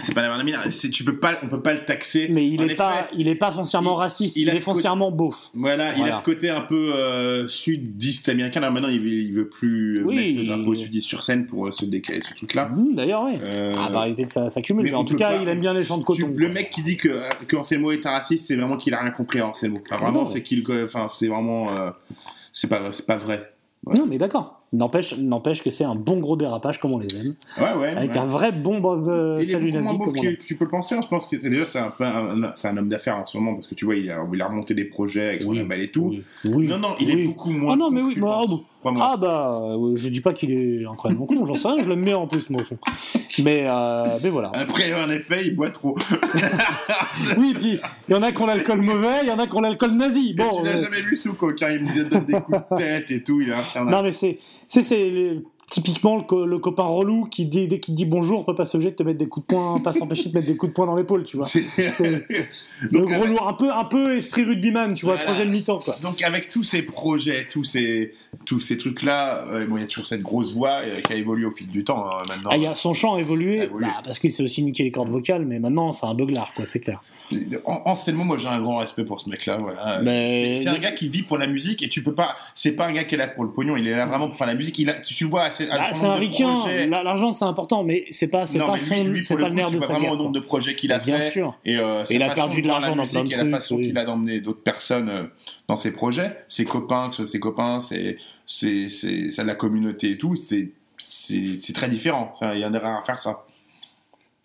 C'est pas. C'est- Tu peux pas, on peut pas le taxer. Mais il En est effet, pas, il est pas foncièrement il- raciste. il est foncièrement beauf. Voilà, il a ce côté un peu euh, sudiste américain. Là, maintenant, il veut, il veut plus Oui, mettre le drapeau sudiste sur scène pour euh, se décaler ce truc-là. Mmh, D'ailleurs, oui. Euh, Ah, bah, éviter que ça s'accumule. mais Mais en tout cas, pas- il aime bien les champs de tu- coton. le mec qui dit que, euh, que Anselmo est un raciste, c'est vraiment qu'il a rien compris à Anselmo. Vraiment, c'est qu'il, enfin, c'est vraiment, euh, c'est pas, c'est pas vrai. Non, mais d'accord. N'empêche, n'empêche que c'est un bon gros dérapage comme on les aime. Ouais, ouais. Avec ouais. un vrai bon euh, Il est salut nazi. comme on tu peux le penser. hein. Je pense que c'est- déjà c'est un, un, un homme d'affaires en ce moment parce que tu vois il a, il a remonté des projets avec son label et tout. Oui. Non non, il Oui. est beaucoup moins. Ah non, con mais que oui, tu bah, ah. Ah bah, euh, je dis pas qu'il est incroyablement con, j'en sais rien, je l'aime bien en plus, moi, au fond. Mais, euh, mais voilà. Après en effet, il boit trop. Oui, puis il y en a qui ont l'alcool mauvais, il y en a qui ont l'alcool nazi. Bon, tu n'as euh, jamais vu Souko quand il me donne des coups de tête et tout, il est infernal. Non, mais c'est, c'est, c'est typiquement le, co- le copain relou qui, dit, dès qu'il dit bonjour, on peut pas s'obliger de te mettre des coups de poing, pas s'empêcher de mettre des coups de poing dans l'épaule, tu vois. C'est- Le Donc, gros avec- lourd, un peu, un peu esprit rugbyman, tu vois, Voilà. troisième mi-temps, quoi. Donc avec tous ces projets, tous ces, tous ces trucs-là, euh, bon, il y a toujours cette grosse voix euh, qui a évolué au fil du temps hein, maintenant. Ah, il y a, son chant a évolué, A évolué. bah, parce qu'il s'est aussi niqué les cordes vocales, mais maintenant c'est un beuglard, quoi, c'est clair. En, enseignement, moi j'ai un grand respect pour ce mec-là. Voilà. Mais- C'est un gars qui vit pour la musique et tu peux pas. C'est pas un gars qui est là pour le pognon. Il est là vraiment pour faire la musique. Il a, tu le vois, à, son c'est un ricain, l'argent c'est important, mais c'est pas, c'est pas c'est pas le nerf de sa vraiment au nombre de projets qu'il a Bien fait sûr. et, euh, il a perdu de l'argent dans plein de musique et la trucs, façon qu'il a d'emmener d'autres personnes euh, dans ses projets, ses copains, que ce soit ses copains, c'est c'est c'est ça de la communauté et tout. C'est c'est très différent. Il y en a rare à faire ça.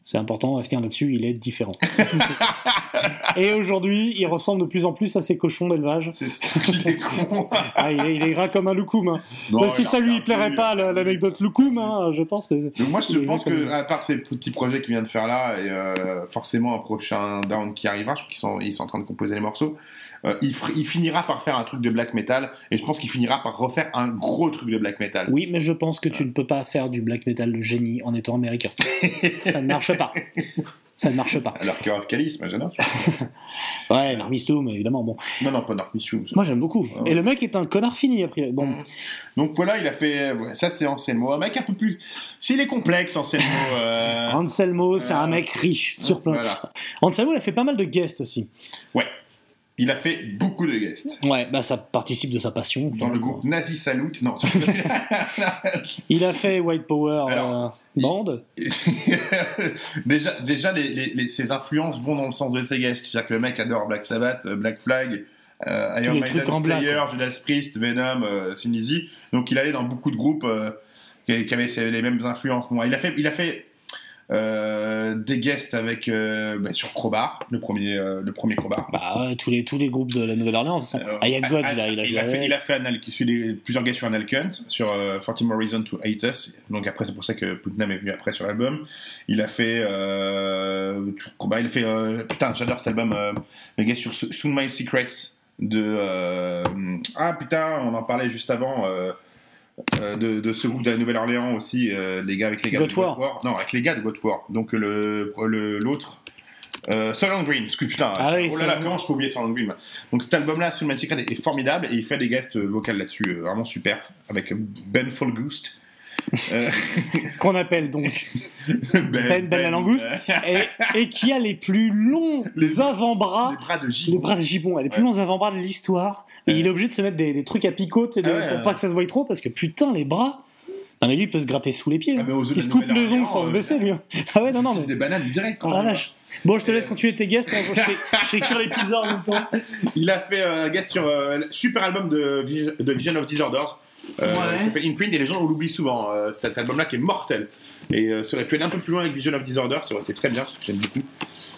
C'est important, on va finir là-dessus, il est différent. Et aujourd'hui, il ressemble de plus en plus à ces cochons d'élevage. C'est il est con. Ah, il, est, il est gras comme un loukoum. hein. Non, Même si ça lui plairait pas, le- l'anecdote loukoum, hein, je pense que... Moi je pense que à part ces petits projets qu'il vient de faire là et euh, forcément un prochain down qui arrivera, je crois qu'ils sont ils sont en train de composer les morceaux, euh, il, finira par faire un truc de black metal et je pense qu'il finira par refaire un gros truc de black metal. Oui, mais je pense que tu ne peux pas faire du black metal de génie en étant américain. ça ne marche pas. Ça ne marche pas. Alors que Calice, moi j'adore. Ouais, Narmistum, évidemment. Bon, Non non pas Narmission. moi j'aime beaucoup. Ah ouais. Et le mec est un connard fini après. Bon, Donc voilà il a fait ouais, ça c'est Anselmo, un mec un peu plus s'il est complexe Anselmo. Euh... Anselmo, c'est euh, un mec riche sur plein. Voilà. Anselmo, il a fait pas mal de guests aussi. Ouais. Il a fait beaucoup de guests. Ouais, bah ça participe de sa passion. Dans le groupe Nazi Salute, non. Il a fait White Power Alors, euh, Band. déjà, déjà les, les- les- ses influences vont dans le sens de ses guests. C'est-à-dire que le mec adore Black Sabbath, euh, Black Flag, euh, Iron Maiden, Slayer, Judas Priest, Venom, euh, Sin Easy. Donc il allait dans beaucoup de groupes euh, qui, avaient les mêmes influences. Bon, il a fait, il a fait euh, des guests avec euh, bah, sur Crowbar, le premier, euh, le premier Crowbar. Bah ouais, tous les, tous les groupes de la Nouvelle-Orléans. de toute façon. Euh, Ah, il a God, il a, il a il joué a fait, il a fait Anal- plusieurs guests sur Anal Cunt, sur euh, 40 More Reasons to Hate Us. Donc après, c'est pour ça que Putnam est venu après sur l'album. Il a fait. Euh, bah, il a fait. euh, putain, j'adore cet album. Euh, le gars sur So- Soon My Secrets de. euh, ah putain, on en parlait juste avant. euh, euh, de, de ce groupe de la Nouvelle-Orléans aussi, euh, les gars avec les gars de God War. God War. Non, avec les gars de God War. Donc le l'autre. Euh, Solon Green, parce que putain, Ah oui, oh là là, comment je peux oublier Solon Green Donc cet album-là, Soul My Secret, est, formidable et il fait des guests euh, vocales là-dessus, euh, vraiment super, avec Ben Folgust. Euh, Qu'on appelle donc Ben, Ben la langouste. euh, et, et qui a les plus longs Les- avant-bras. les bras de Les Gilles. bras de gibbon, les plus longs avant-bras de l'histoire. Et il est obligé de se mettre des, des trucs à picot de- Ah pour pas que ça se voie trop, parce que putain, les bras. Non, mais lui, il peut se gratter sous les pieds. Ah, yeux il se coupe les ongles sans se euh, baisser, lui. Ah ouais, non, non, mais. Des bananes direct quand vois. vache. Bon, je te laisse continuer tes guests, je fais, je fais écrire les pizzas en même temps. Il a fait euh, un guest sur le super album de Vision of Disorders. Euh, Ouais. qui s'appelle Imprint et les gens on l'oublient souvent. Euh, cet album-là qui est mortel. Et euh, ça aurait pu aller un peu plus loin avec Vision of Disorder, ça aurait été très bien, j'aime beaucoup.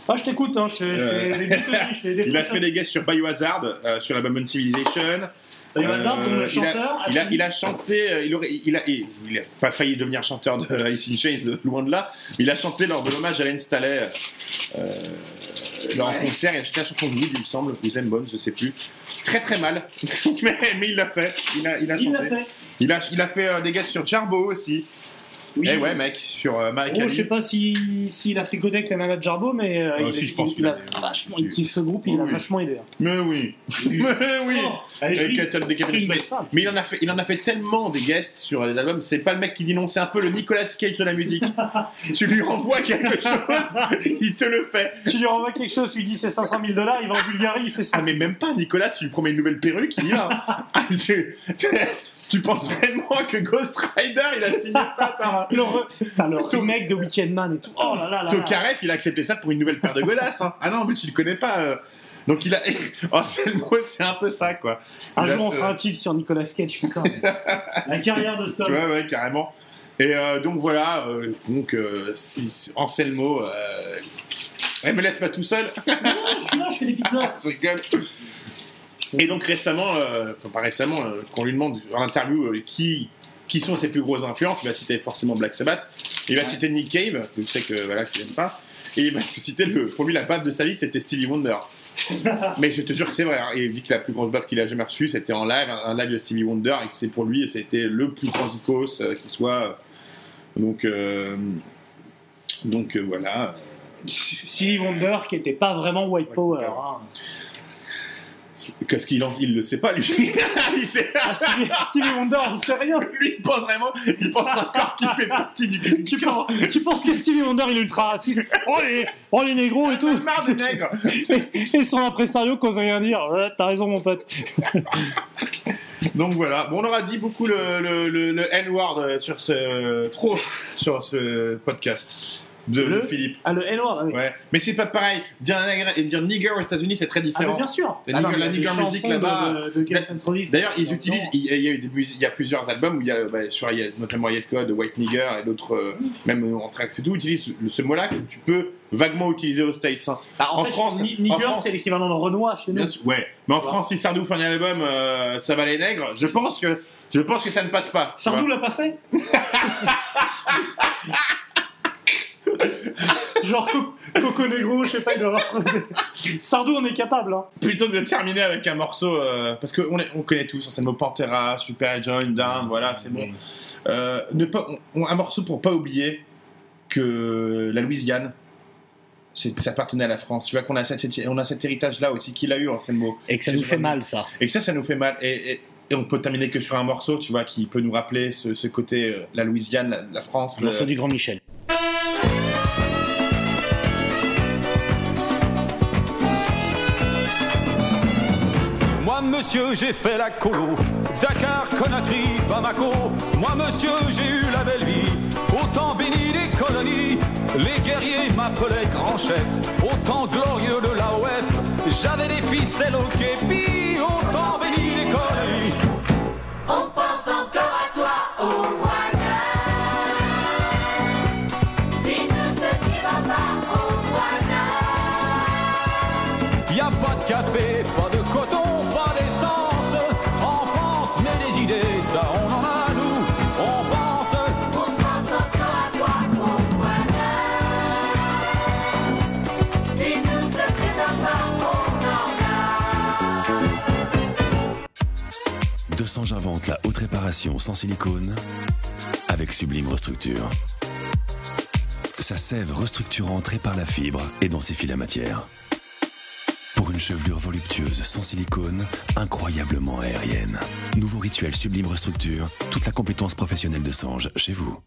Ah, je t'écoute, hein, je fais, je fais des Il a fait des guests sur Biohazard, euh, sur l'album Civilization. Comme le il a- chanteur, il, a, il a chanté, euh, il, aurait, il, a, il, il a pas failli devenir chanteur de Alice in Chains, de- loin de là. Il a chanté lors de l'hommage à Len Staley. Euh, lors d'un concert, il a chanté la chanson de Wood, il me semble, ou Zen Bones, je sais plus. Très très mal, mais, mais il l'a fait. Il a, il a Il chanté. l'a fait. Il a, il a fait euh, des guests sur Jarbo aussi. Oui. Eh ouais, mec, sur euh, Mike Oh, je sais pas s'il si, s'il a fricoté avec la nana de Jarbo, mais euh, Ah, il, si, je pense il, qu'il il a- a vachement, il kiffe ce groupe, il a Oui. vachement aidé. hein. Mais oui, mais oui. Oh, allez, Avec je Cattle dis- Decapitated c'est une belle Space. femme. Mais il en a fait, il en a fait tellement des guests sur les albums. C'est pas le mec qui dit non, c'est un peu le Nicolas Cage de la musique. tu lui renvoies quelque chose, il te le fait. Tu lui renvoies quelque chose, tu lui dis c'est 500 000 dollars, il va en Bulgarie, il fait ça. Ah mais même pas Nicolas, tu lui promets une nouvelle perruque, il y va. Ah, tu, tu- penses vraiment que Ghost Rider, il a signé ça par Le, re- le remake de Weekend Man et tout. Oh là là là. Tokarev, il a accepté ça pour une nouvelle paire de godasses. hein. Ah non, mais tu le connais pas. euh. Donc il a. Anselmo, c'est un peu ça, quoi. Un Il a jour, on ce- fera un titre sur Nicolas Cage, putain. La carrière de Stone. Ouais, ouais, carrément. Et euh, donc voilà, euh, donc euh, si, Anselmo, euh, elle me laisse pas tout seul. je suis là, je fais des pizzas. je rigole. Et donc récemment, euh, enfin pas récemment, euh, qu'on lui demande en interview euh, qui, qui sont ses plus grosses influences, il va citer forcément Black Sabbath, il va citer Nick Cave, que je sais que voilà, qu'il aime pas, et il va citer le, pour lui la baffe de sa vie, c'était Stevie Wonder. Mais je te jure que c'est vrai, hein. il dit que la plus grosse baffe qu'il a jamais reçue, c'était en live, un live de Stevie Wonder, et que c'est pour lui, c'était le plus grand icos euh, qui soit. Donc, euh, donc euh, voilà. Stevie Wonder qui était pas vraiment White Power. hein. Qu'est-ce qu'il en... il le sait pas lui il sait... Ah, Stevie, Wonder, on sait rien. Lui, il pense vraiment, il pense encore qu'il fait partie du Tu penses, tu penses que Stevie Wonder il est ultra raciste Oh les, oh, les négros et tout marre des nègres Et son impresario cause rien dire. T'as raison mon pote. Donc voilà, bon, on aura dit beaucoup le, le, le, le N-word euh, sur ce trop sur ce podcast de Le- Philippe. Ah le N-word, ah oui. Ouais, mais c'est pas pareil. Dire et dire nigger aux États-Unis, c'est très Ah, différent. mais bien sûr. La Ah nigger, mais la nigger music là-bas. D'ailleurs, ils utilisent. Il y, a, eu des il y a plusieurs albums où il y a, bah, sur, il y a notamment Riot Code, White Nigger et d'autres, euh, même en track, c'est tout, utilisent ce- mot-là que tu peux vaguement utiliser aux States. hein. Bah, en, en fait, France, en France- c'est l'équivalent de Renoir chez nous. Bien sûr, ouais. Mais en France, si Sardou fait un album, euh, ça va les nègres. Je pense que, je pense que ça ne passe pas. Sardou l'a pas fait Genre Co- Coco Negro, je sais pas, il doit avoir... Sardou on est capable. Hein. Plutôt que de terminer avec un morceau, euh, parce qu'on on connaît tous, hein, c'est le mot Pantera, Super Join, Down, voilà, c'est bon. Euh, ne pas, on- un morceau pour pas oublier que la Louisiane, c'est- ça appartenait à la France. Tu vois qu'on a cet, on a cet héritage-là aussi qu'il a eu en mot. Et que ça nous fait mal ça. Et que ça, ça nous fait mal. Et, et- et on peut terminer que sur un morceau, tu vois, qui peut nous rappeler ce, ce côté, euh, la Louisiane, la, la France. Un morceau le- du Grand Michel. Monsieur, j'ai fait la colo. Dakar, Conakry, Bamako. Moi, monsieur, j'ai eu la belle vie. Autant béni des colonies. Les guerriers m'appelaient grand chef. Autant glorieux de l'AOF. J'avais des ficelles au képi. Autant béni des colonies. On pense encore Desange invente la haute réparation sans silicone avec Sublime Restructure. Sa sève restructurante répare la fibre et densifie la matière. Pour une chevelure voluptueuse sans silicone, incroyablement aérienne. Nouveau rituel Sublime Restructure, toute la compétence professionnelle de Sange chez vous.